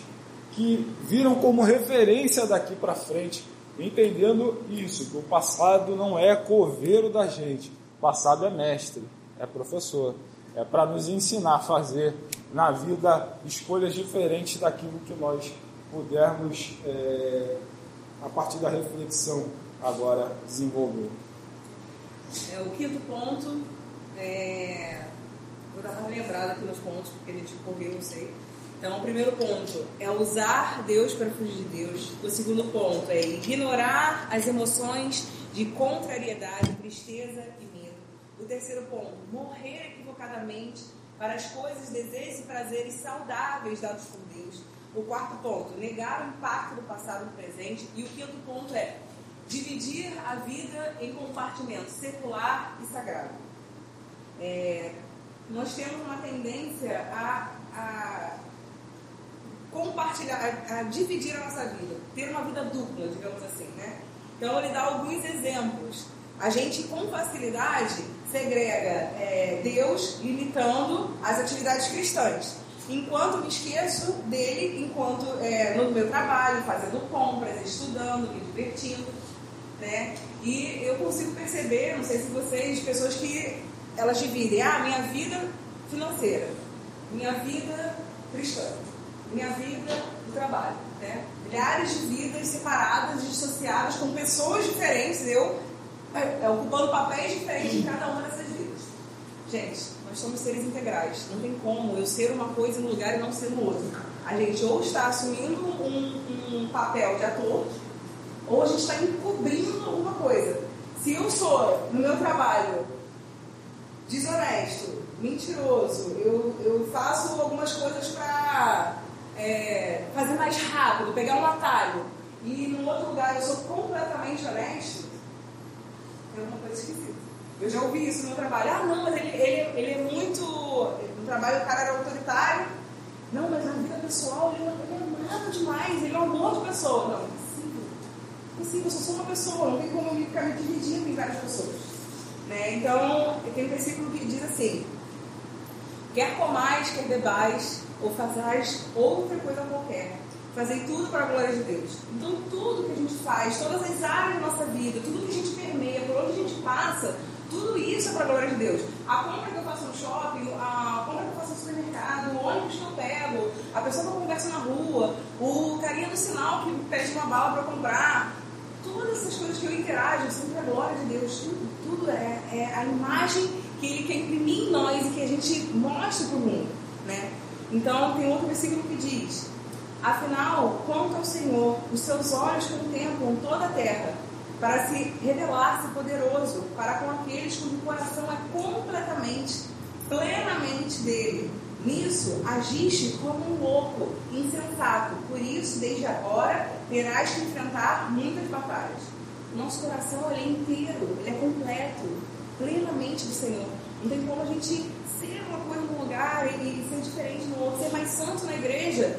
que viram como referência daqui para frente, entendendo isso, que o passado não é coveiro da gente, passado é mestre, é professor. É para nos ensinar a fazer na vida escolhas diferentes daquilo que nós pudermos, é, a partir da reflexão, agora desenvolver. É, o quinto ponto, é, dar uma lembrada aqui nos pontos, porque a gente correu, não sei. Então, o primeiro ponto é usar Deus para fugir de Deus. O segundo ponto é ignorar as emoções de contrariedade, tristeza e o terceiro ponto, morrer equivocadamente para as coisas, desejos e prazeres saudáveis dados por Deus. O quarto ponto, negar o impacto do passado no presente. E o quinto ponto é dividir a vida em compartimentos secular e sagrado. É, nós temos uma tendência a, a compartilhar, a, a, dividir a nossa vida, ter uma vida dupla, digamos assim, né? Então ele dá alguns exemplos. A gente com facilidade segrega é, Deus limitando as atividades cristãs, enquanto me esqueço dele, enquanto é, no meu trabalho, fazendo compras, estudando, me divertindo, né? E eu consigo perceber, não sei se vocês, pessoas que elas dividem, ah, minha vida financeira, minha vida cristã, minha vida do trabalho, né? Milhares de vidas separadas, dissociadas, com pessoas diferentes, eu é, ocupando papéis diferentes em cada uma dessas vidas. Gente, nós somos seres integrais. Não tem como eu ser uma coisa no lugar e não ser no outro. A gente ou está assumindo um, um papel de ator, ou a gente está encobrindo alguma coisa. Se eu sou, no meu trabalho, desonesto, mentiroso, eu, eu faço algumas coisas para é, fazer mais rápido, pegar um atalho, e no outro lugar eu sou completamente honesto, é uma coisa esquisita. Eu já ouvi isso no meu trabalho. Ah, não, mas ele, ele, ele é muito. No trabalho o cara era autoritário. Não, mas na vida pessoal ele, ele é nada demais, ele é um monte de pessoa. Não, impossível. Impossível, eu só sou uma pessoa, não tem como eu ficar me dividindo em várias pessoas. Né? Então, tem um versículo que diz assim: Quer comais, quer bebais, ou fazais outra coisa qualquer fazer tudo para a glória de Deus. Então, tudo que a gente faz, todas as áreas da nossa vida, tudo que a gente permeia, por onde a gente passa, tudo isso é para a glória de Deus. A compra que eu faço no shopping, a compra que eu faço no supermercado, o ônibus que eu pego, a pessoa que eu converso na rua, o carinha do sinal que pede uma bala para comprar, todas essas coisas que eu interajo são para a glória de Deus. Tudo, tudo é, é, a imagem que Ele quer imprimir em nós e que a gente mostra para o mundo. Né? Então, tem outro versículo que diz Afinal, quanto ao Senhor, os seus olhos contemplam toda a terra, para se revelar-se poderoso para com aqueles cujo coração é completamente, plenamente dele. Nisso agiste como um louco, insensato. Por isso, desde agora, terás que enfrentar muitas batalhas. Nosso coração ele é inteiro, ele é completo, plenamente do Senhor. Não tem como a gente ser uma coisa num lugar e ser diferente no outro, ser mais santo na igreja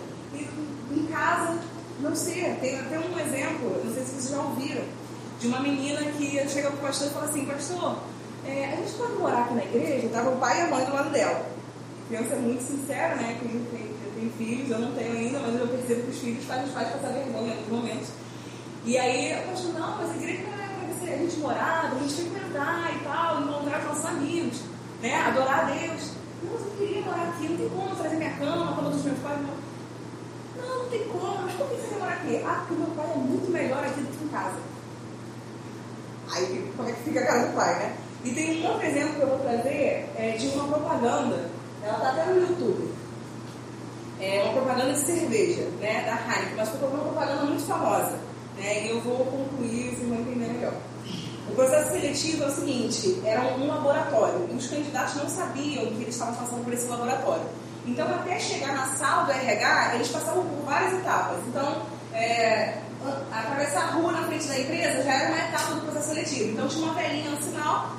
em casa não sei, tem até um exemplo, não sei se vocês já ouviram, de uma menina que chega para o pastor e fala assim, pastor, é, a gente pode morar aqui na igreja? Estava o pai e a mãe do lado dela. A criança é muito sincera, né? Quem tem, tem filhos, eu não tenho ainda, mas eu percebo que os filhos fazem os pais passar vergonha alguns momentos. E aí o pastor, não, mas a igreja não é para a gente morar, a gente frequentar e tal, encontrar com nossos amigos, né? Adorar a Deus. Não, mas eu queria morar aqui, não tem como trazer minha cama, a cama dos meus pais. Não não, não tem como, mas por que você quer morar aqui? Ah, porque meu pai é muito melhor aqui do que em casa. Aí, como é que fica a cara do pai, né? E tem um outro exemplo que eu vou trazer é, de uma propaganda, ela está até no YouTube. É uma propaganda de cerveja, né, da Heineken, mas foi uma propaganda muito famosa. Né, e eu vou concluir, vocês vão entender melhor. O processo seletivo é o seguinte: era um laboratório e os candidatos não sabiam que eles estavam passando por esse laboratório. Então, até chegar na sala do RH, eles passavam por várias etapas. Então, é, atravessar a rua na frente da empresa já era uma etapa do processo seletivo. Então, tinha uma velhinha no sinal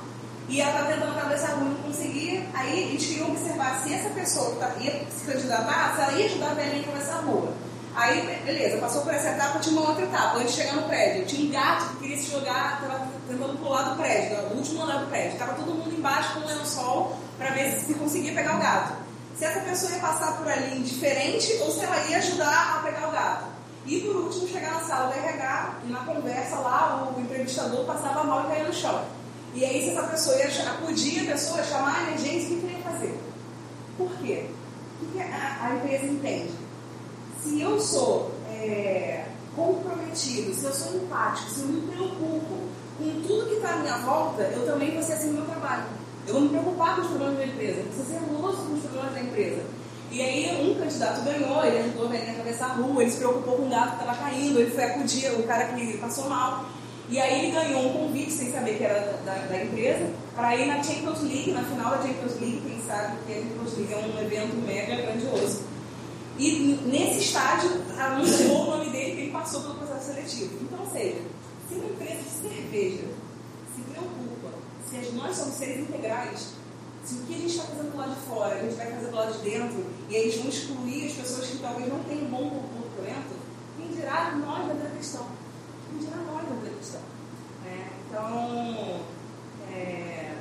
e ela estava tentando atravessar a rua e não conseguia. Aí, eles queriam observar se essa pessoa que tá, ia se candidatar, se ela ia ajudar a velhinha a atravessar a rua. Aí, beleza, passou por essa etapa, tinha uma outra etapa, antes de chegar no prédio. Tinha um gato que queria se jogar, estava tentando pular do prédio, do último andar do prédio. Estava todo mundo embaixo com um lençol para ver se conseguia pegar o gato se essa pessoa ia passar por ali indiferente ou se ela ia ajudar a pegar o gato. E por último, chegar na sala do RH e na conversa lá, o entrevistador passava mal e caía no chão. E aí, se essa pessoa ia acudir a pessoa, chamar a emergência, o que queria fazer? Por quê? O que a, a empresa entende? Se eu sou é, comprometido, se eu sou empático, se eu me preocupo com tudo que está à minha volta, eu também vou ser assim no meu trabalho. Eu vou me preocupar com os problemas da empresa, eu ser zeloso com os problemas da empresa. E aí um candidato ganhou, ele ajudou a atravessar a rua, ele se preocupou com o gato que estava caindo, ele foi acudir o cara que passou mal. E aí ele ganhou um convite, sem saber que era da, da empresa, para ir na Champions League, na final da Champions League, quem sabe que a Champions League é um evento mega grandioso. E nesse estádio anunciou o nome dele que ele passou pelo processo seletivo. Então, ou seja, se uma empresa de cerveja se nós somos seres integrais, se o que a gente está fazendo lá de fora gente vai fazer do lado de dentro, e eles vão excluir as pessoas que talvez não tenham bom comportamento, quem dirá nós da questão? Quem dirá nós da questão? É, então, é,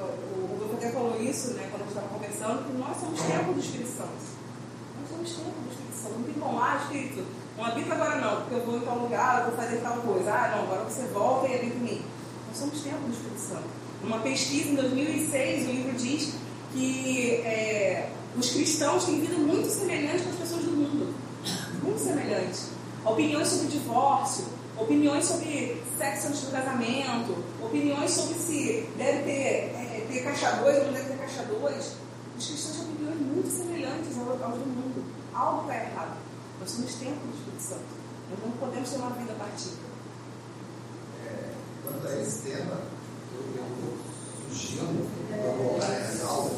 o Rodolfo até falou isso né, quando a gente estava conversando, que nós somos templo do Espírito Santo. Nós somos templo do Espírito Santo. Não tem como, ah, Espírito, não habita agora não, porque eu vou em tal lugar, eu vou fazer tal coisa. Ah, não, agora você volta e habita em mim. Somos templo do Espírito Santo. Numa pesquisa em 2006, o livro diz que é, os cristãos têm vida muito semelhante com as pessoas do mundo. Muito semelhante. Opiniões sobre divórcio, opiniões sobre sexo antes do casamento, opiniões sobre se deve ter, é, ter caixa 2 ou não deve ter caixa 2. Os cristãos têm opiniões muito semelhantes aos do mundo. Algo está errado. Nós somos templo do Espírito Santo. Nós não podemos ter uma vida partida. Quanto a esse tema, eu sugerindo, vamos voltar nas aulas,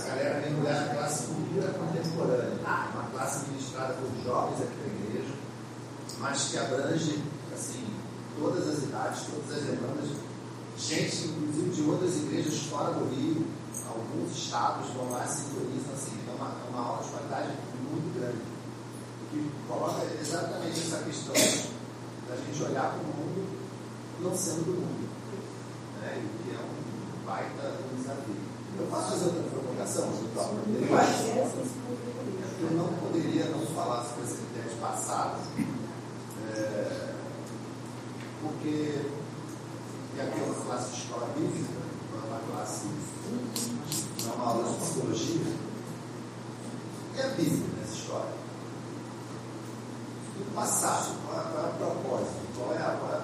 a galera vem olhar a classe cultura contemporânea, uma classe ministrada por jovens aqui na igreja, mas que abrange assim, todas as idades, todas as demandas, gente, inclusive de outras igrejas fora do Rio, alguns estados vão lá e sintonizam, assim, é uma, é uma aula de qualidade muito grande. Que coloca exatamente essa questão da gente olhar para o mundo não sendo do mundo. Né? E que é um baita desafio. Eu posso fazer outra provocação? Eu não poderia não falar sobre esse critério passado, é, porque e aqui é uma classe de escola bíblica, não é uma classe, não é uma aula de psicologia, e a Bíblia nessa história? do passado. Qual é, qual é o propósito? Qual é, a, qual, é,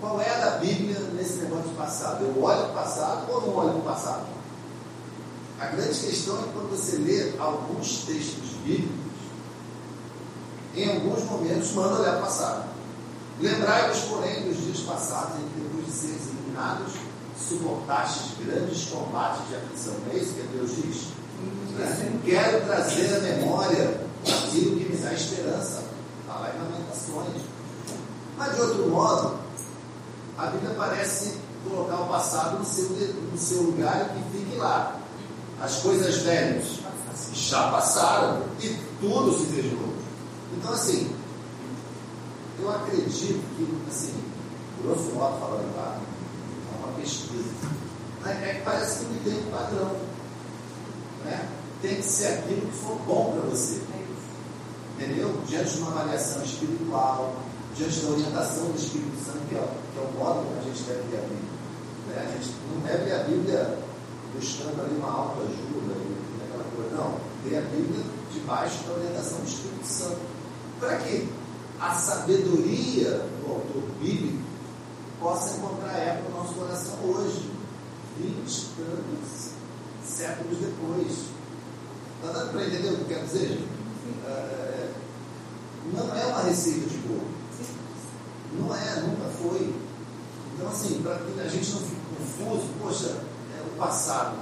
qual é a da Bíblia nesse negócio de passado? Eu olho para o passado ou não olho para o passado? A grande questão é que quando você lê alguns textos bíblicos, em alguns momentos manda olhar o passado. Lembrai-vos, porém, dos dias passados, em que depois de seres eliminados, suportastes grandes combates de aflição. É isso que Deus diz? Né? Quero trazer à memória aquilo que me dá esperança Está lá em Lamentações. Mas de outro modo, a Bíblia parece colocar o passado no seu, no seu lugar e que fique lá. As coisas velhas já passaram e tudo se fez novo. Então, assim, eu acredito que, assim, grosso modo falando lá, é uma pesquisa, é que parece que não tem um padrão. Né? Tem que ser aquilo que for bom para você entendeu? Diante de uma avaliação espiritual, diante da orientação do Espírito Santo, que é, que é o modo como a gente deve ler a Bíblia. Né? A gente não deve ler a Bíblia buscando ali uma autoajuda e aquela coisa. Não, ler a Bíblia debaixo da orientação do Espírito Santo. Para que a sabedoria do autor bíblico possa encontrar eco no nosso coração hoje, 20 anos, séculos depois. Está dando para entender o que quer dizer, gente? É, não é uma receita de bolo. Não é, nunca foi. Então, assim, para que a gente não fique confuso, poxa, o passado.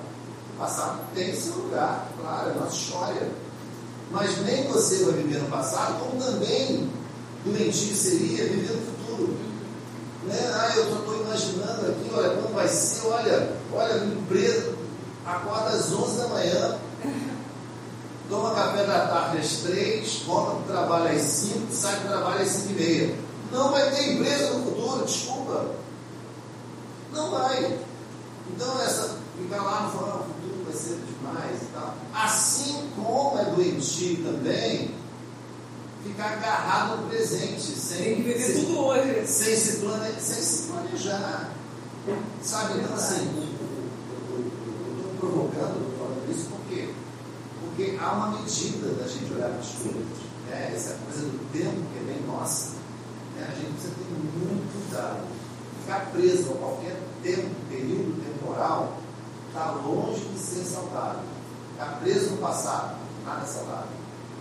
O passado tem seu lugar, claro, é nossa história. Mas nem você vai viver no passado, como também doentio seria viver no futuro. Né? Ah, eu estou imaginando aqui, olha, como vai ser, olha, olha, a empresa acorda às 11 da manhã, toma café da tarde às três, volta para o trabalho às cinco, sai do trabalho às cinco e meia. Não vai ter empresa no futuro, desculpa. Não vai. Então essa ficar lá no final, o futuro vai ser demais e tal. Assim como é doentio também, ficar agarrado no presente, sem, Tem sem, tudo hoje. Sem se, plane, sem se planejar. Sabe, então assim, eu estou provocando, falando isso porque porque há uma medida da gente olhar para as coisas. Né? Essa coisa do tempo que é bem nossa. Né? A gente precisa ter muito cuidado. Ficar preso a qualquer tempo, período temporal, está longe de ser saudável. Ficar preso no passado, nada é saudável.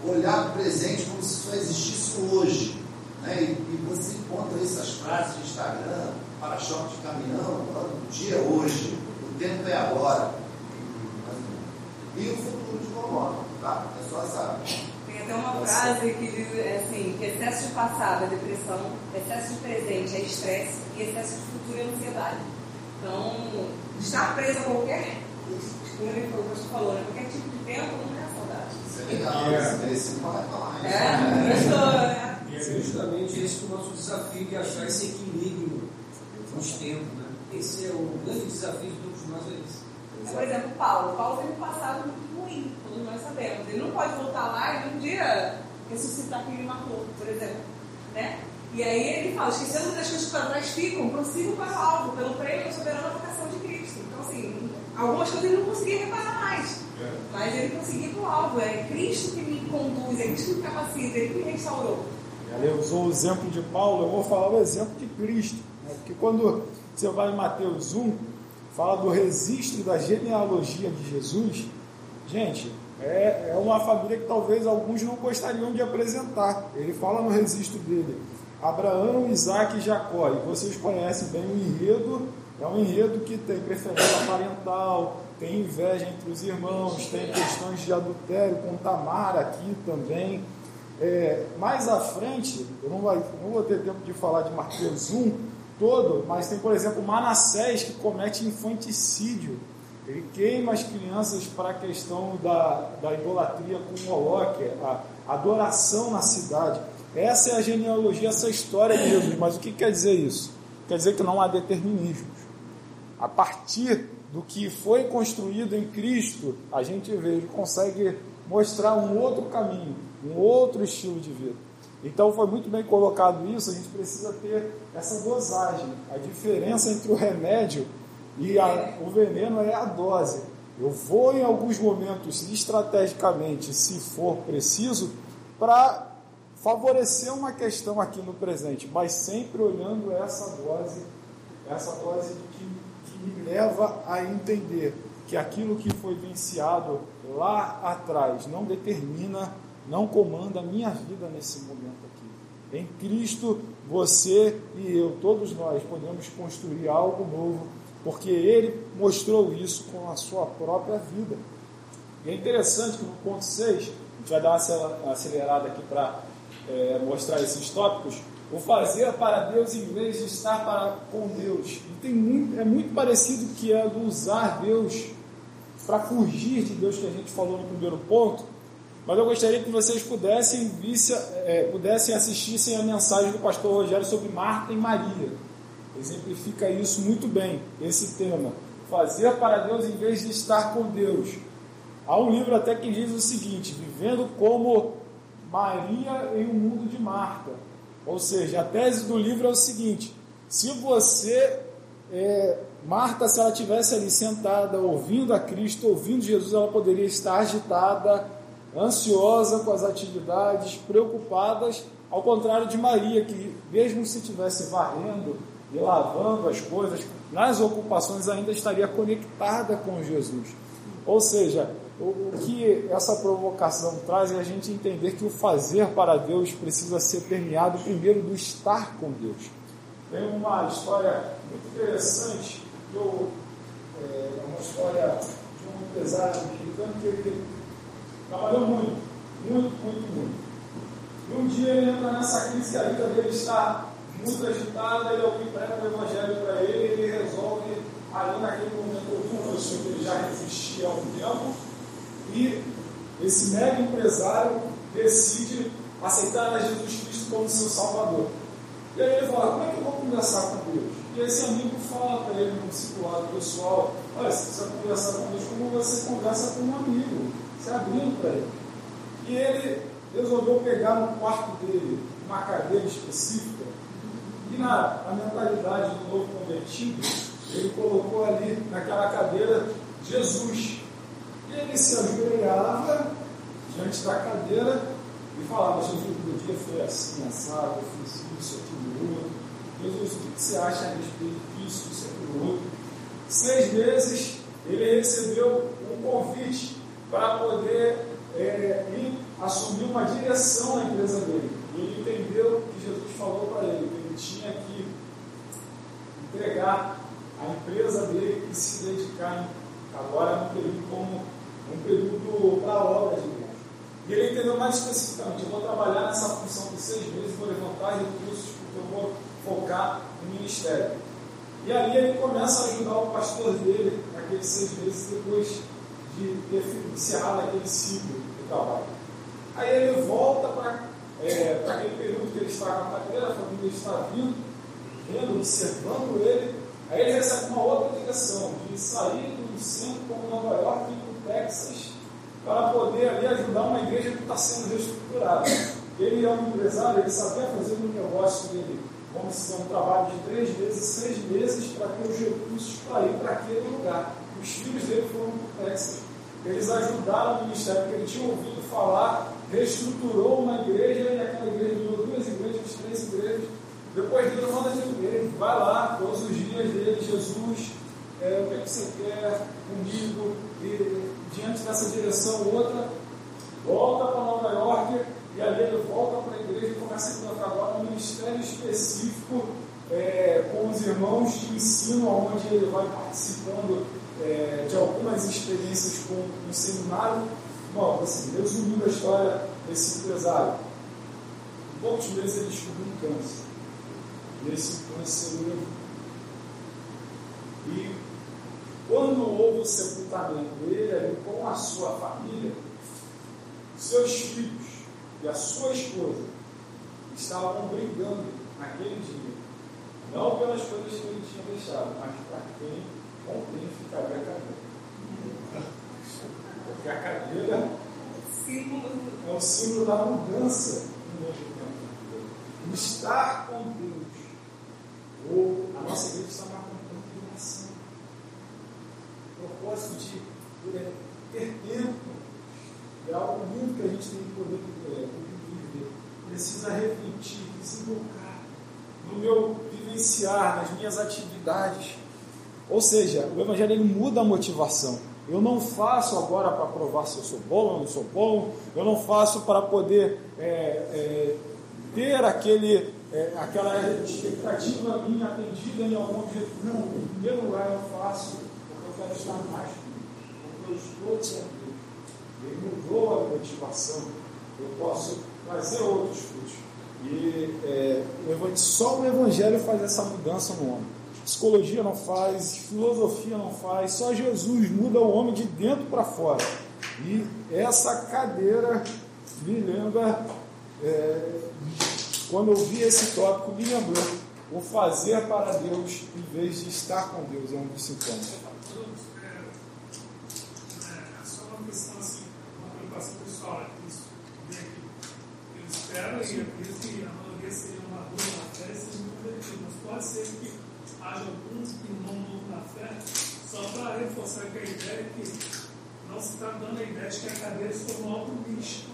Olhar o presente como se só existisse hoje. Né? E, e você encontra essas frases de Instagram, para-choque de caminhão, o dia é hoje, o tempo é agora. E o futuro de incomoda, tá? É só essa. Tem até uma frase que diz assim, que excesso de passado é depressão, excesso de presente é estresse e excesso de futuro é ansiedade. Então, estar preso a qualquer, como ele falou, tempo, não é saudade. Isso é legal, É. isso merece falar mais. É, gostou, né? É justamente esse o nosso desafio de achar esse equilíbrio nos tempos. Né? Esse é o grande desafio de todos nós. É esse. É, Por exemplo, Paulo. Paulo teve um passado muito ruim, todos nós sabemos. Ele não pode voltar lá e um dia ressuscitar quem ele matou, por exemplo. Né? E aí ele fala, esquecendo das coisas que para trás ficam, prossigo para o alvo, pelo prêmio da soberana vocação de Cristo. Então, assim, algumas coisas ele não conseguia reparar mais. Mas ele conseguia para o alvo. É Cristo que me conduz, é Cristo que me capacita, ele que me restaurou. Ela usou o exemplo de Paulo, eu vou falar o exemplo de Cristo. né? Porque quando você vai em Mateus 1, fala do registro da genealogia de Jesus, gente, é, é uma família que talvez alguns não gostariam de apresentar. Ele fala no registro dele, Abraão, Isaac e Jacó. E vocês conhecem bem o enredo, é um enredo que tem preferência parental, tem inveja entre os irmãos, tem questões de adultério com Tamar aqui também. É, mais à frente, eu não, vai, não vou ter tempo de falar de Mateus 1 todo, mas tem, por exemplo, Manassés que comete infanticídio. Ele queima as crianças para a questão da, da idolatria com Moloque, a adoração na cidade. Essa é a genealogia, essa é a história de Jesus. Mas o que quer dizer isso? Quer dizer que não há determinismos. A partir do que foi construído em Cristo, a gente vê, consegue mostrar um outro caminho, um outro estilo de vida. Então foi muito bem colocado isso, a gente precisa ter essa dosagem. A diferença entre o remédio e a, o veneno é a dose. Eu vou em alguns momentos estrategicamente, se for preciso, para favorecer uma questão aqui no presente, mas sempre olhando essa dose, essa dose que, que me leva a entender que aquilo que foi venciado lá atrás não determina, não comanda a minha vida nesse momento aqui. Em Cristo, você e eu, todos nós, podemos construir algo novo, porque Ele mostrou isso com a sua própria vida. E é interessante que no ponto 6, a gente vai dar uma acelerada aqui para é, mostrar esses tópicos, o fazer para Deus em vez de estar para, com Deus. E tem muito, é muito parecido que é do usar Deus para fugir de Deus que a gente falou no primeiro ponto, mas eu gostaria que vocês pudessem, visse, é, pudessem a mensagem do pastor Rogério sobre Marta e Maria. Exemplifica isso muito bem, esse tema. Fazer para Deus em vez de estar com Deus. Há um livro até que diz o seguinte: Vivendo como Maria em um mundo de Marta. Ou seja, a tese do livro é o seguinte: se você, é, Marta, se ela tivesse ali sentada, ouvindo a Cristo, ouvindo Jesus, ela poderia estar agitada, ansiosa com as atividades, preocupadas, ao contrário de Maria, que mesmo se estivesse varrendo e lavando as coisas, nas ocupações ainda estaria conectada com Jesus. Ou seja, o, o que essa provocação traz é a gente entender que o fazer para Deus precisa ser permeado primeiro do estar com Deus. Tem uma história muito interessante, eu, é uma história de um empresário mexicano que ele trabalhou muito, muito, muito, muito. E um dia ele entra nessa crise que a vida dele está muito agitada, ele alguém prega o evangelho para ele, ele resolve ali naquele momento ouvir um professor que ele já resistia há um tempo, e esse mega empresário decide aceitar a Jesus Cristo como seu Salvador. E aí ele fala, como é que eu vou conversar com Deus? E esse amigo fala para ele no discipulado pessoal, olha, você precisa conversar com Deus como você conversa com um amigo, se abrindo para ele. E ele resolveu pegar no quarto dele uma cadeira específica, e na, na mentalidade do novo convertido, ele colocou ali naquela cadeira Jesus. Ele se ajoelhava diante da cadeira e falava, Jesus, meu dia foi assim, assado, eu fiz isso, aquilo, outro. Jesus, o que você acha a respeito disso, isso, aquilo, outro? Seis meses ele recebeu um convite para poder é, ir assumir uma direção na empresa dele. Ele entendeu que Jesus falou para ele que ele tinha que entregar a empresa dele e se dedicar agora num período como um período para a obra de Deus. E ele entendeu mais especificamente, eu vou trabalhar nessa função por seis meses, vou levantar recursos, porque eu vou focar no ministério. E ali ele começa a ajudar o pastor dele naqueles seis meses, depois de ter encerrado aquele ciclo de trabalho. Aí ele volta para é, aquele período que ele está na cadeira, a família está vindo, vendo, observando ele. Aí ele recebe uma outra ligação de sair do centro como Nova York Texas para poder ali ajudar uma igreja que está sendo reestruturada. Ele é um empresário, ele sabia fazer um negócio dele, vamos dizer, um trabalho de três meses, seis meses para ter os recursos para ir para aquele lugar. Os filhos dele foram Texas. Eles ajudaram o ministério, porque ele tinha ouvido falar, reestruturou uma igreja e aquela igreja virou duas igrejas, três igrejas. Depois dele manda ele, vai lá, todos os dias dele, Jesus, é, o que, é que você quer comigo? E diante dessa direção outra, volta para Nova York e ali ele volta para a igreja e começa a agora um ministério específico é, com os irmãos de ensino, onde ele vai participando é, de algumas experiências com o seminário. Bom, assim, resumindo a história desse empresário, em poucos meses ele descobriu um câncer. E esse câncer E quando houve o sepultamento dele ali com a sua família, seus filhos e a sua esposa estavam brigando naquele dia, não pelas coisas que ele tinha deixado, mas para quem, com quem ficaria a cadeira. Porque a cadeira é o símbolo da mudança no novo tempo. Estar com Deus. Ou a nossa igreja está marcando relação. O propósito de é, ter tempo é algo muito que a gente tem que poder é, viver. Precisa refletir, desembocar no meu vivenciar, nas minhas atividades. Ou seja, o Evangelho ele muda a motivação. Eu não faço agora para provar se eu sou bom ou não sou bom. Eu não faço para poder é, é, ter aquele, é, aquela expectativa minha atendida em algum objetivo. Não, em primeiro lugar eu faço mais porque eu estou sendo ele mudou a motivação, eu posso trazer outros frutos. E é, só o Evangelho faz essa mudança no homem. Psicologia não faz, filosofia não faz, só Jesus muda o homem de dentro para fora. E essa cadeira me lembra, é, quando eu vi esse tópico, me lembrou o fazer para Deus em vez de estar com Deus é um dos sintomas. Espero, e é por isso que a maioria seria uma dor na fé, seja convertido. Mas pode ser que haja alguns que não dão na fé, só para reforçar a ideia é que não se está dando a ideia de que a cadeira se tornou algo místico.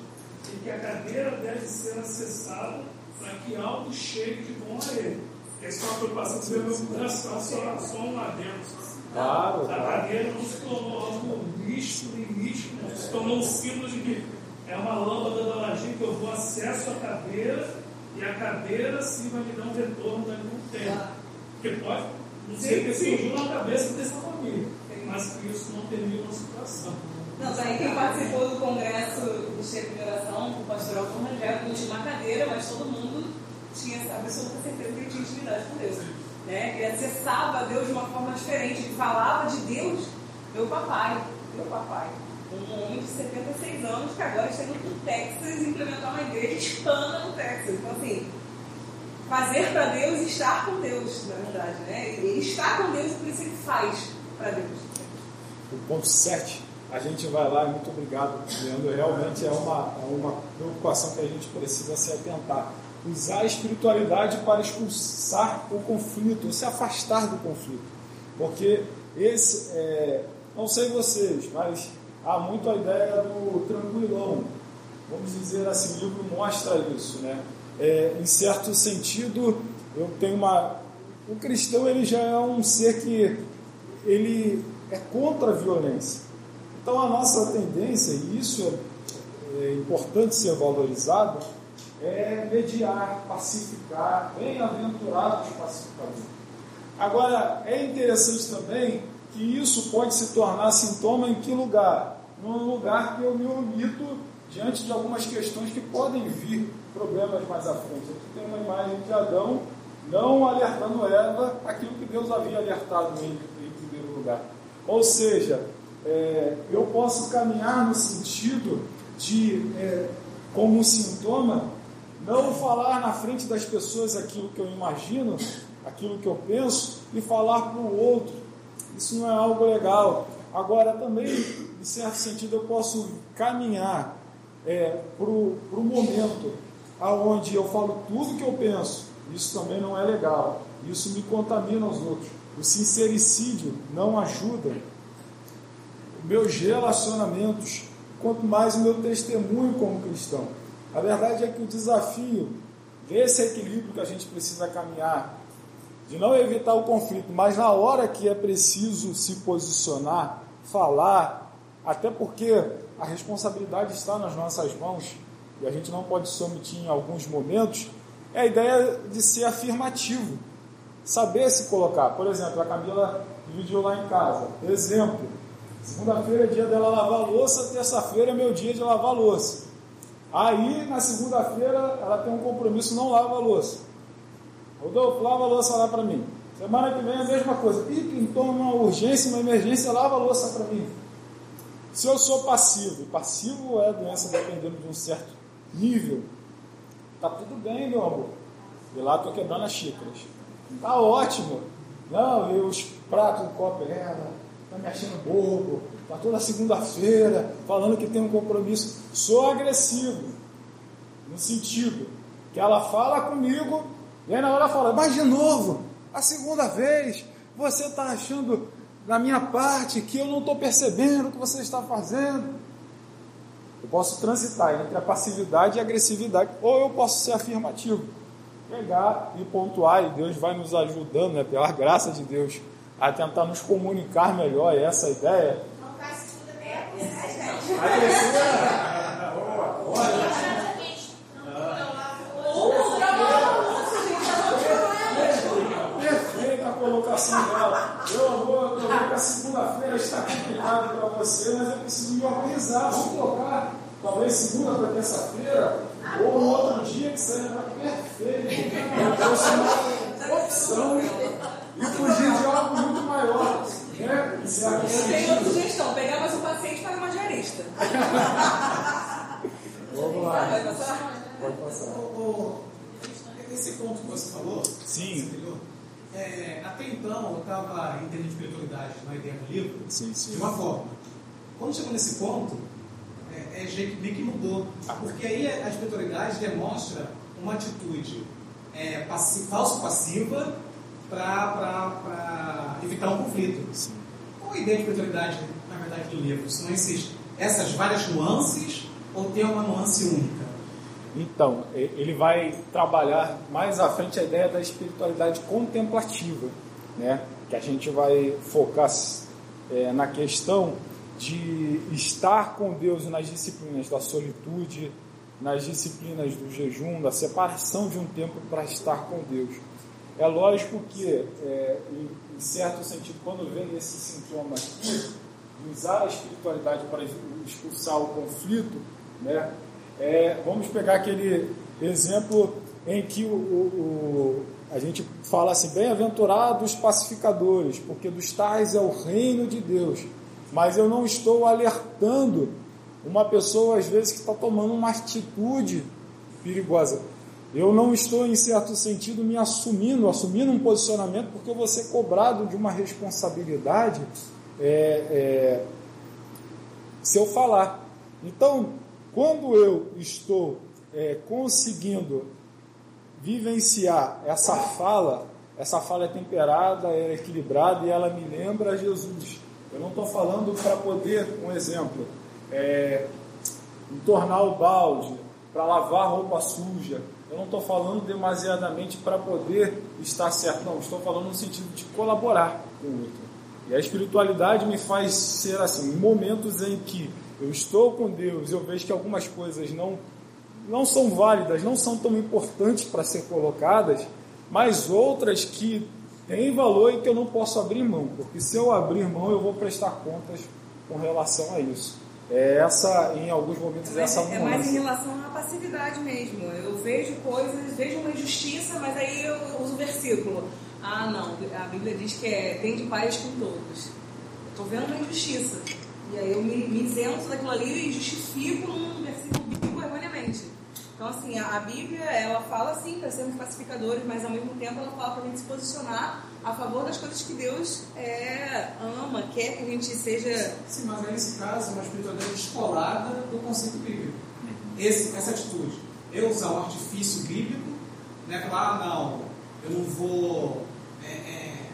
E que a cadeira deve ser acessada para que algo chegue de bom a ele. Essa é uma preocupação que meu coração, só, só um adentro. Claro, a cadeira não se tornou algo místico e místico, se tornou um símbolo de que é uma lâmpada da laje que eu vou acesso à cadeira e a cadeira sim vai me dar um retorno daqui a um tempo. Porque pode não sei que surgiu na cabeça dessa família, mas que isso não termina uma situação. Não, daí quem participou do congresso do chefe de oração, o pastor Alton Rangel, não tinha uma cadeira, mas todo mundo tinha absoluta certeza que ele tinha intimidade com Deus. Né? Ele acessava Deus de uma forma diferente, ele falava de Deus, meu papai, meu papai um homem de 76 anos que agora está indo para o Texas implementar uma igreja hispana no Texas. Então, assim, fazer para Deus e estar com Deus, na verdade. Né? Ele está com Deus e por isso ele faz para Deus. O ponto 7, a gente vai lá e muito obrigado, Leandro. Realmente é uma, é uma preocupação que a gente precisa se atentar. Usar a espiritualidade para expulsar o conflito, se afastar do conflito. Porque esse, é, não sei vocês, mas há muito a ideia do tranquilão. Vamos dizer assim, o livro mostra isso, né? É, em certo sentido, eu tenho uma. O cristão ele já é um ser que ele é contra a violência. Então a nossa tendência, e isso é, é importante ser valorizado, é mediar, pacificar, bem-aventurados pacificadores. Agora, é interessante também que isso pode se tornar sintoma em que lugar? num lugar que eu me omito diante de algumas questões que podem vir problemas mais à frente. Aqui tem uma imagem de Adão não alertando Eva aquilo que Deus havia alertado ele em primeiro lugar. Ou seja, é, eu posso caminhar no sentido de, é, como um sintoma, não falar na frente das pessoas aquilo que eu imagino, aquilo que eu penso, e falar para o outro. Isso não é algo legal. Agora, também, em certo sentido, eu posso caminhar é, para o momento aonde eu falo tudo que eu penso. Isso também não é legal. Isso me contamina aos outros. O sincericídio não ajuda. Meus relacionamentos, quanto mais o meu testemunho como cristão. A verdade é que o desafio desse equilíbrio que a gente precisa caminhar, de não evitar o conflito, mas na hora que é preciso se posicionar, falar, até porque a responsabilidade está nas nossas mãos e a gente não pode se omitir em alguns momentos, é a ideia de ser afirmativo, saber se colocar. Por exemplo, a Camila dividiu lá em casa. Exemplo: segunda-feira é dia dela lavar louça, terça-feira é meu dia de lavar louça. Aí, na segunda-feira, ela tem um compromisso, não lava a louça. Rodolfo, lava a louça lá para mim. Semana que vem é a mesma coisa. E pintou uma urgência, uma emergência, lava a louça para mim. Se eu sou passivo, passivo é doença dependendo de um certo nível, tá tudo bem, meu amor. E lá estou quebrando as xícaras. Tá ótimo. Não, e os pratos do copo, ela tá me achando bobo. Tá toda segunda-feira falando que tem um compromisso. Sou agressivo. No sentido que ela fala comigo e aí na hora fala, mas de novo, a segunda vez, você está achando na minha parte que eu não estou percebendo o que você está fazendo. Eu posso transitar entre a passividade e a agressividade, ou eu posso ser afirmativo, pegar e pontuar, e Deus vai nos ajudando, né, pela graça de Deus, a tentar nos comunicar melhor essa ideia. Perfeita a colocação dela. Meu amor, eu estou que a segunda-feira está complicado para você, mas eu preciso me organizar. Vamos colocar talvez segunda para terça-feira, ou um outro dia que seja perfeito. Eu trouxe uma opção e fugir de algo muito maior. Né? Eu tenho outra sugestão, pegar mais um paciente para uma diarista. *laughs* Vamos lá. Vai passar? Pode passar. O- esse ponto que você falou, Sim. você falou, é, até então eu estava entendendo espiritualidade na ideia do livro Sim, sim. de uma forma. Quando chegou nesse ponto, é, é meio que mudou. Porque aí a espiritualidade demonstra uma atitude é, passi falso-passiva para evitar um conflito. Sim. Qual a ideia de espiritualidade, na verdade, do livro? São esses, essas várias nuances ou tem uma nuance única? Então, ele vai trabalhar mais à frente a ideia da espiritualidade contemplativa, né? que a gente vai focar é, na questão de estar com Deus nas disciplinas da solitude, nas disciplinas do jejum, da separação de um tempo para estar com Deus. É lógico que, é, em, em certo sentido, quando vem esse sintoma aqui, usar a espiritualidade para expulsar o conflito, né? É, vamos pegar aquele exemplo em que o, o- o- a gente fala assim, bem-aventurados pacificadores, porque dos tais é o reino de Deus. Mas eu não estou alertando uma pessoa, às vezes, que está tomando uma atitude perigosa. Eu não estou, em certo sentido, me assumindo, assumindo um posicionamento, porque eu vou ser cobrado de uma responsabilidade é, é, se eu falar. Então, quando eu estou é, conseguindo vivenciar essa fala, essa fala é temperada, é equilibrada e ela me lembra Jesus. Eu não estou falando para poder, um exemplo, é, entornar o balde, para lavar roupa suja. Eu não estou falando demasiadamente para poder estar certo, não. Estou falando no sentido de colaborar com o outro. E a espiritualidade me faz ser assim, momentos em que eu estou com Deus, eu vejo que algumas coisas não não são válidas, não são tão importantes para ser colocadas, mas outras que têm valor e que eu não posso abrir mão, porque se eu abrir mão eu vou prestar contas com relação a isso. É essa, em alguns momentos, Mas essa é mais em relação à passividade mesmo. Eu vejo coisas, vejo uma injustiça, mas aí eu uso o versículo. Ah, não, a Bíblia diz que é tem de paz com todos. Estou vendo uma injustiça. E aí eu me, me isento daquilo ali e justifico num versículo bíblico. Então, assim, a, a Bíblia, ela fala assim para sermos pacificadores, mas ao mesmo tempo ela fala para a gente se posicionar a favor das coisas que Deus é, ama, quer que a gente seja. Sim, mas aí nesse caso é uma espiritualidade descolada do conceito bíblico. Esse, essa atitude. Eu usar um artifício bíblico, né, falar, ah, não, eu não vou. É, é,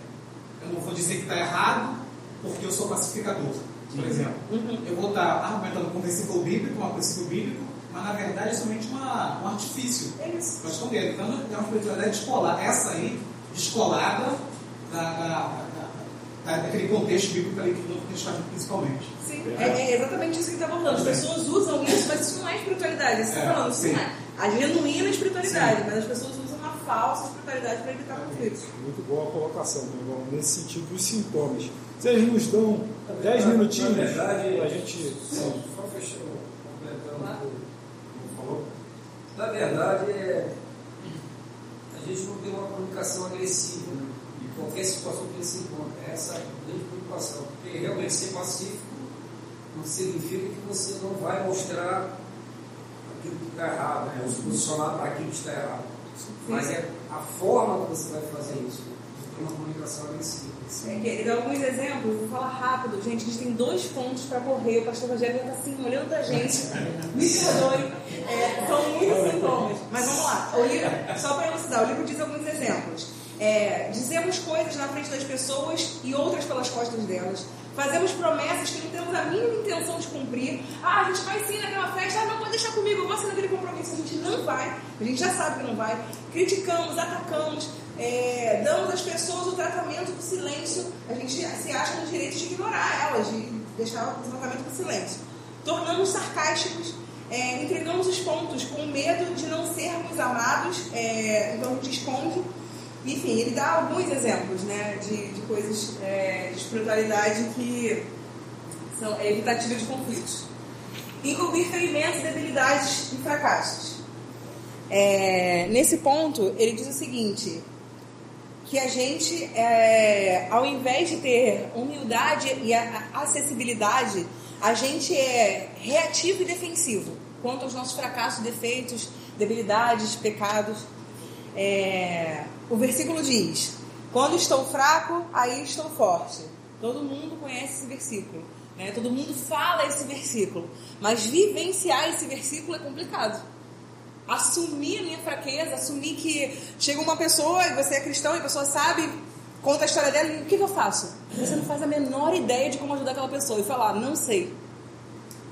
eu não vou dizer que está errado porque eu sou pacificador, por uhum. exemplo. Uhum. Eu vou estar argumentando com um versículo bíblico, um princípio bíblico, mas na verdade é somente uma, um artifício é isso. para esconder. Então é uma espiritualidade descolada. Essa aí, descolada da, da, da, daquele contexto bíblico ali que o Novo Testamento principalmente. Sim, é, é, exatamente isso que está falando. As pessoas usam isso, mas isso não é espiritualidade. Você está é, falando, isso não é a genuína espiritualidade, sim. mas as pessoas usam uma falsa espiritualidade para evitar conflitos. Muito boa a colocação, meu irmão, nesse sentido dos sintomas. Vocês nos dão 10 minutinhos para a gente. Só fechando, completando o que falou. Na verdade, é, a gente não tem uma comunicação agressiva né? em qualquer situação que ele se encontra. Essa é a grande preocupação. Porque realmente ser pacífico não significa que você não vai mostrar aquilo que está errado, né? ou se posicionar para aquilo que está errado. Mas é a forma que você vai fazer isso. Tem uma comunicação agressiva. É, ele dá alguns exemplos, vou falar rápido. Gente, a gente tem dois pontos para correr. O pastor Rogério está assim, olhando para a gente. *laughs* Me perdoe. É, são muitos sintomas. Mas vamos lá. O livro, só para elucidar, o livro diz alguns exemplos. É, dizemos coisas na frente das pessoas e outras pelas costas delas. Fazemos promessas que não temos a mínima intenção de cumprir. Ah, a gente vai sim naquela festa. Ah, não, pode deixar comigo, eu vou assinar aquele compromisso. A gente não vai. A gente já sabe que não vai. Criticamos, atacamos, é, damos às pessoas o tratamento do silêncio. A gente se acha no direito de ignorar elas, de deixar o tratamento do silêncio. Tornamos sarcásticos. É, entregamos os pontos com medo de não sermos amados, é, então esconde enfim, ele dá alguns exemplos né, de, de coisas é, de espiritualidade que são é, evitativas de conflitos. Encobrir ferimentos, debilidades e fracassos. É, nesse ponto, ele diz o seguinte: que a gente, é, ao invés de ter humildade e acessibilidade, a gente é reativo e defensivo quanto aos nossos fracassos, defeitos, debilidades, pecados. É, o versículo diz: Quando estou fraco, aí estou forte. Todo mundo conhece esse versículo. Né? Todo mundo fala esse versículo. Mas vivenciar esse versículo é complicado. Assumir a minha fraqueza, assumir que chega uma pessoa e você é cristão e a pessoa sabe, conta a história dela e o que, que eu faço? Você não faz a menor ideia de como ajudar aquela pessoa e falar, não sei.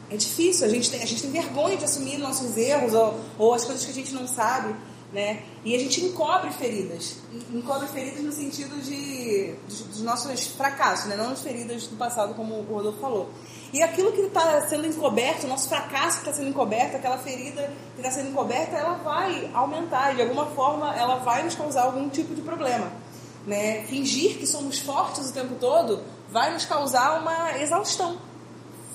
É difícil, a gente tem, a gente tem vergonha de assumir nossos erros ou, ou as coisas que a gente não sabe né? E a gente encobre feridas, encobre feridas no sentido de, dos nossos fracassos, né? Não as feridas do passado, como o Rodolfo falou. E aquilo que está sendo encoberto, o nosso fracasso que está sendo encoberto, aquela ferida que está sendo encoberta, ela vai aumentar, de alguma forma, ela vai nos causar algum tipo de problema. Né? Fingir que somos fortes o tempo todo vai nos causar uma exaustão.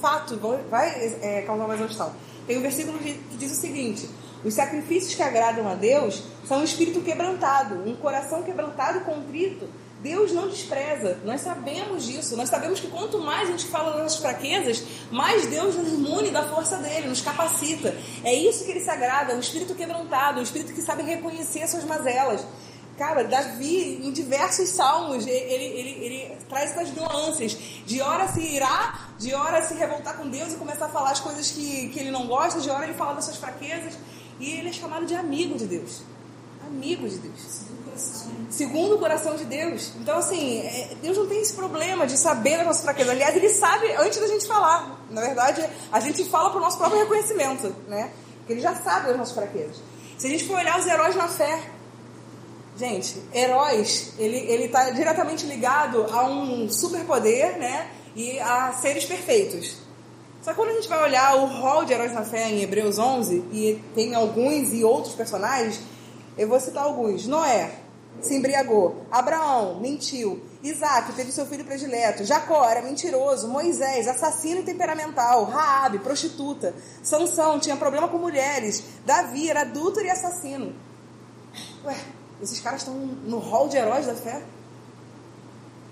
Fato, vai é, causar uma exaustão. Tem um versículo que diz o seguinte: os sacrifícios que agradam a Deus são um espírito quebrantado, um coração quebrantado contrito. Deus não despreza, nós sabemos disso. Nós sabemos que quanto mais a gente fala das nossas fraquezas, mais Deus nos imune da força dele, nos capacita. É isso que ele se agrada, um espírito quebrantado, um espírito que sabe reconhecer suas mazelas. Cara, Davi, em diversos salmos, ele, ele, ele traz essas nuances. De hora se irá, de hora se revoltar com Deus e começar a falar as coisas que, que ele não gosta, de hora ele fala das suas fraquezas. E ele é chamado de amigo de Deus. Amigo de Deus. Segundo o coração de Deus. Então, assim, é, Deus não tem esse problema de saber da nossa fraqueza. Aliás, Ele sabe antes da gente falar. Na verdade, a gente fala para o nosso próprio reconhecimento, né? Porque Ele já sabe das nossas fraquezas. Se a gente for olhar os heróis na fé, gente, heróis, ele ele está diretamente ligado a um superpoder, né? E a seres perfeitos. Só que quando a gente vai olhar o rol de heróis na fé em Hebreus 11, e tem alguns e outros personagens, eu vou citar alguns. Noé se embriagou. Abraão mentiu. Isaac teve seu filho predileto. Jacó era mentiroso. Moisés, assassino e temperamental. Raabe, prostituta. Sansão tinha problema com mulheres. Davi era adúltero e assassino. Ué, esses caras estão no rol de heróis da fé?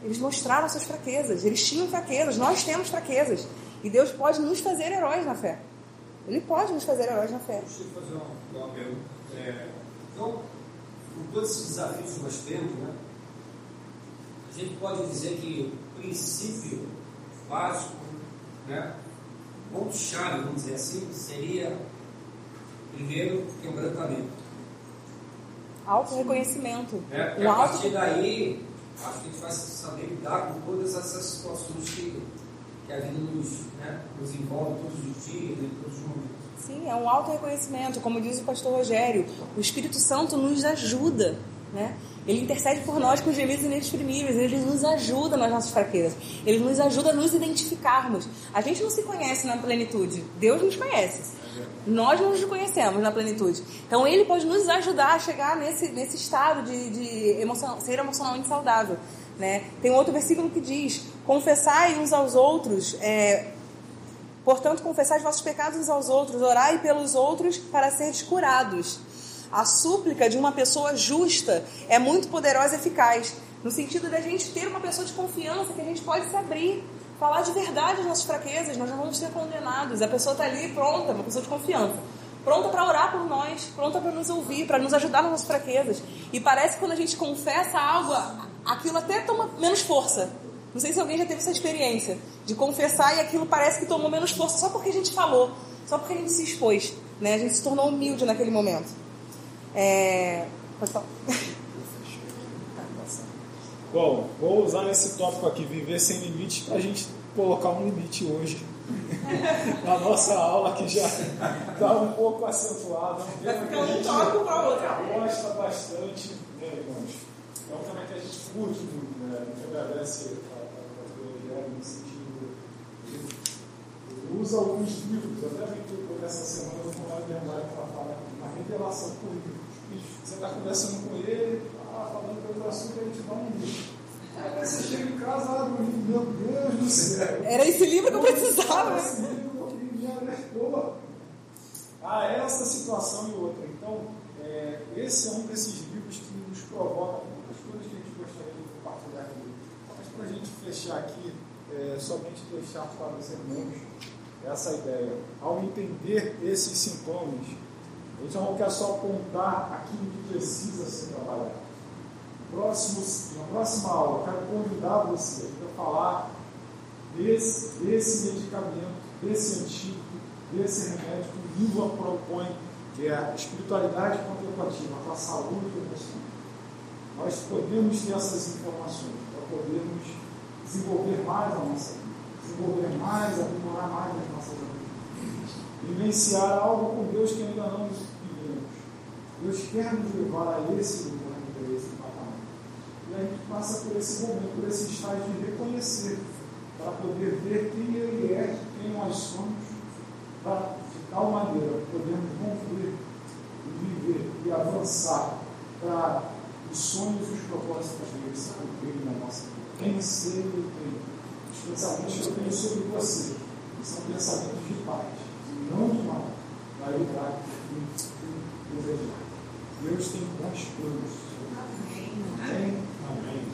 Eles mostraram suas fraquezas. Eles tinham fraquezas. Nós temos fraquezas. E Deus pode nos fazer heróis na fé. Ele pode nos fazer heróis na fé. Deixa eu fazer uma, uma pergunta. É, então, com todos esses desafios que nós temos, né, a gente pode dizer que o princípio básico, né, ponto-chave, vamos dizer assim, seria, primeiro, quebrantamento. Auto-reconhecimento. Porque Um a auto... partir daí, acho que a gente vai saber lidar com todas essas situações que, que a vida nos, né, nos envolve todos os dias, em todos os momentos. Sim, é um auto-reconhecimento. Como diz o pastor Rogério, o Espírito Santo nos ajuda. Né? Ele intercede por nós com gemidos inexprimíveis. Ele nos ajuda nas nossas fraquezas. Ele nos ajuda a nos identificarmos. A gente não se conhece na plenitude. Deus nos conhece. Nós não nos conhecemos na plenitude. Então, Ele pode nos ajudar a chegar nesse, nesse estado de, de ser emocionalmente saudável. Né? Tem outro versículo que diz: Confessai uns aos outros. É, Portanto, confessai os vossos pecados uns aos outros, orai pelos outros para seres curados. A súplica de uma pessoa justa é muito poderosa e eficaz, no sentido da gente ter uma pessoa de confiança que a gente pode se abrir, falar de verdade as nossas fraquezas, nós não vamos ser condenados. A pessoa está ali pronta, uma pessoa de confiança, pronta para orar por nós, pronta para nos ouvir, para nos ajudar nas nossas fraquezas. E parece que quando a gente confessa algo, aquilo até toma menos força. Não sei se alguém já teve essa experiência de confessar e aquilo parece que tomou menos força só porque a gente falou, só porque a gente se expôs, né? A gente se tornou humilde naquele momento. É... Pode falar. Bom, vou usar esse tópico aqui, viver sem limites, para a gente colocar um limite hoje *laughs* na nossa aula, que já está um pouco acentuada. Um tema que a gente gosta bastante, né, irmãos? É um tema que a gente curte muito, né? A gente agradece a teologia no sentido. Ele usa alguns livros, até que essa semana eu vou lembrar para falar na revelação livros. Você está conversando com ele, ah, falando pelo assunto, ele te dá um livro. Aí você chega em casa, abre o livro, meu Deus do céu. Era esse livro que eu precisava. Esse livro que me alertou a essa situação e outra. Então, é, esse é um desses livros que nos provoca muitas coisas que a gente gostaria de compartilhar aqui. Mas para a gente fechar aqui, é, somente deixar para os irmãos essa ideia. Ao entender esses sintomas, a gente não quer só apontar aquilo que precisa ser trabalhado. Próximo, na próxima aula, quero convidar você para falar desse, desse medicamento, desse antídoto, desse remédio que o livro propõe, que é a espiritualidade contemplativa para a saúde emocional. Nós podemos ter essas informações para podermos desenvolver mais a nossa vida, desenvolver mais, aprimorar mais as nossas habilidades, vivenciar algo com Deus que ainda não vivemos. Deus quer nos levar a esse lugar, a esse patamar. E a gente passa por esse momento, por esse estágio de reconhecer, para poder ver quem Ele é, quem nós somos, para de tal maneira podermos concluir viver e avançar para os sonhos e os propósitos dele se cumprirem na nossa vida. Vencer o tempo. Os pensamentos que eu tenho sobre você são pensamentos de paz, não de mal, para livrar do desejar. Deus tem bons planos. Amém. Amém.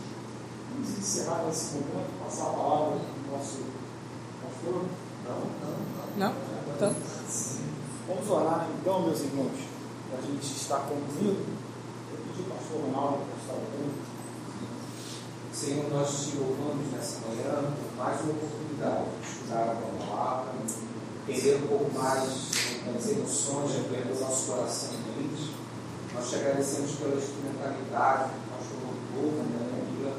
Vamos encerrar nesse momento, passar a palavra para o nosso pastor. Não, não, não. Não? Então, Vamos orar então, meus irmãos, para a gente estar concluindo. Eu pedi ao pastor Ronaldo para estar orando. Senhor, nós te louvamos nessa manhã por mais uma oportunidade de estudar a tua palavra, entender um pouco mais das emoções que o nosso coração deles. Nós te agradecemos pela instrumentalidade que nós colocou na minha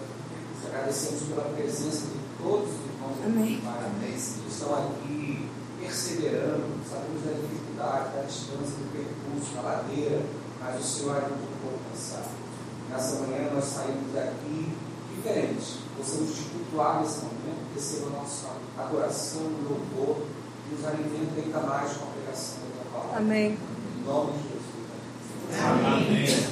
Te agradecemos pela presença de todos os irmãos Amém. que estão aqui perseverando, sabemos da dificuldade, da distância, do percurso, da ladeira, mas o Senhor um pouco cansado. Nessa manhã nós saímos daqui diferentes. Possamos te cultuar nesse momento, receba a nossa adoração, louvor, e nos alimenta ainda mais com a pregação da palavra. amém. Em nome de Jesus. Amém.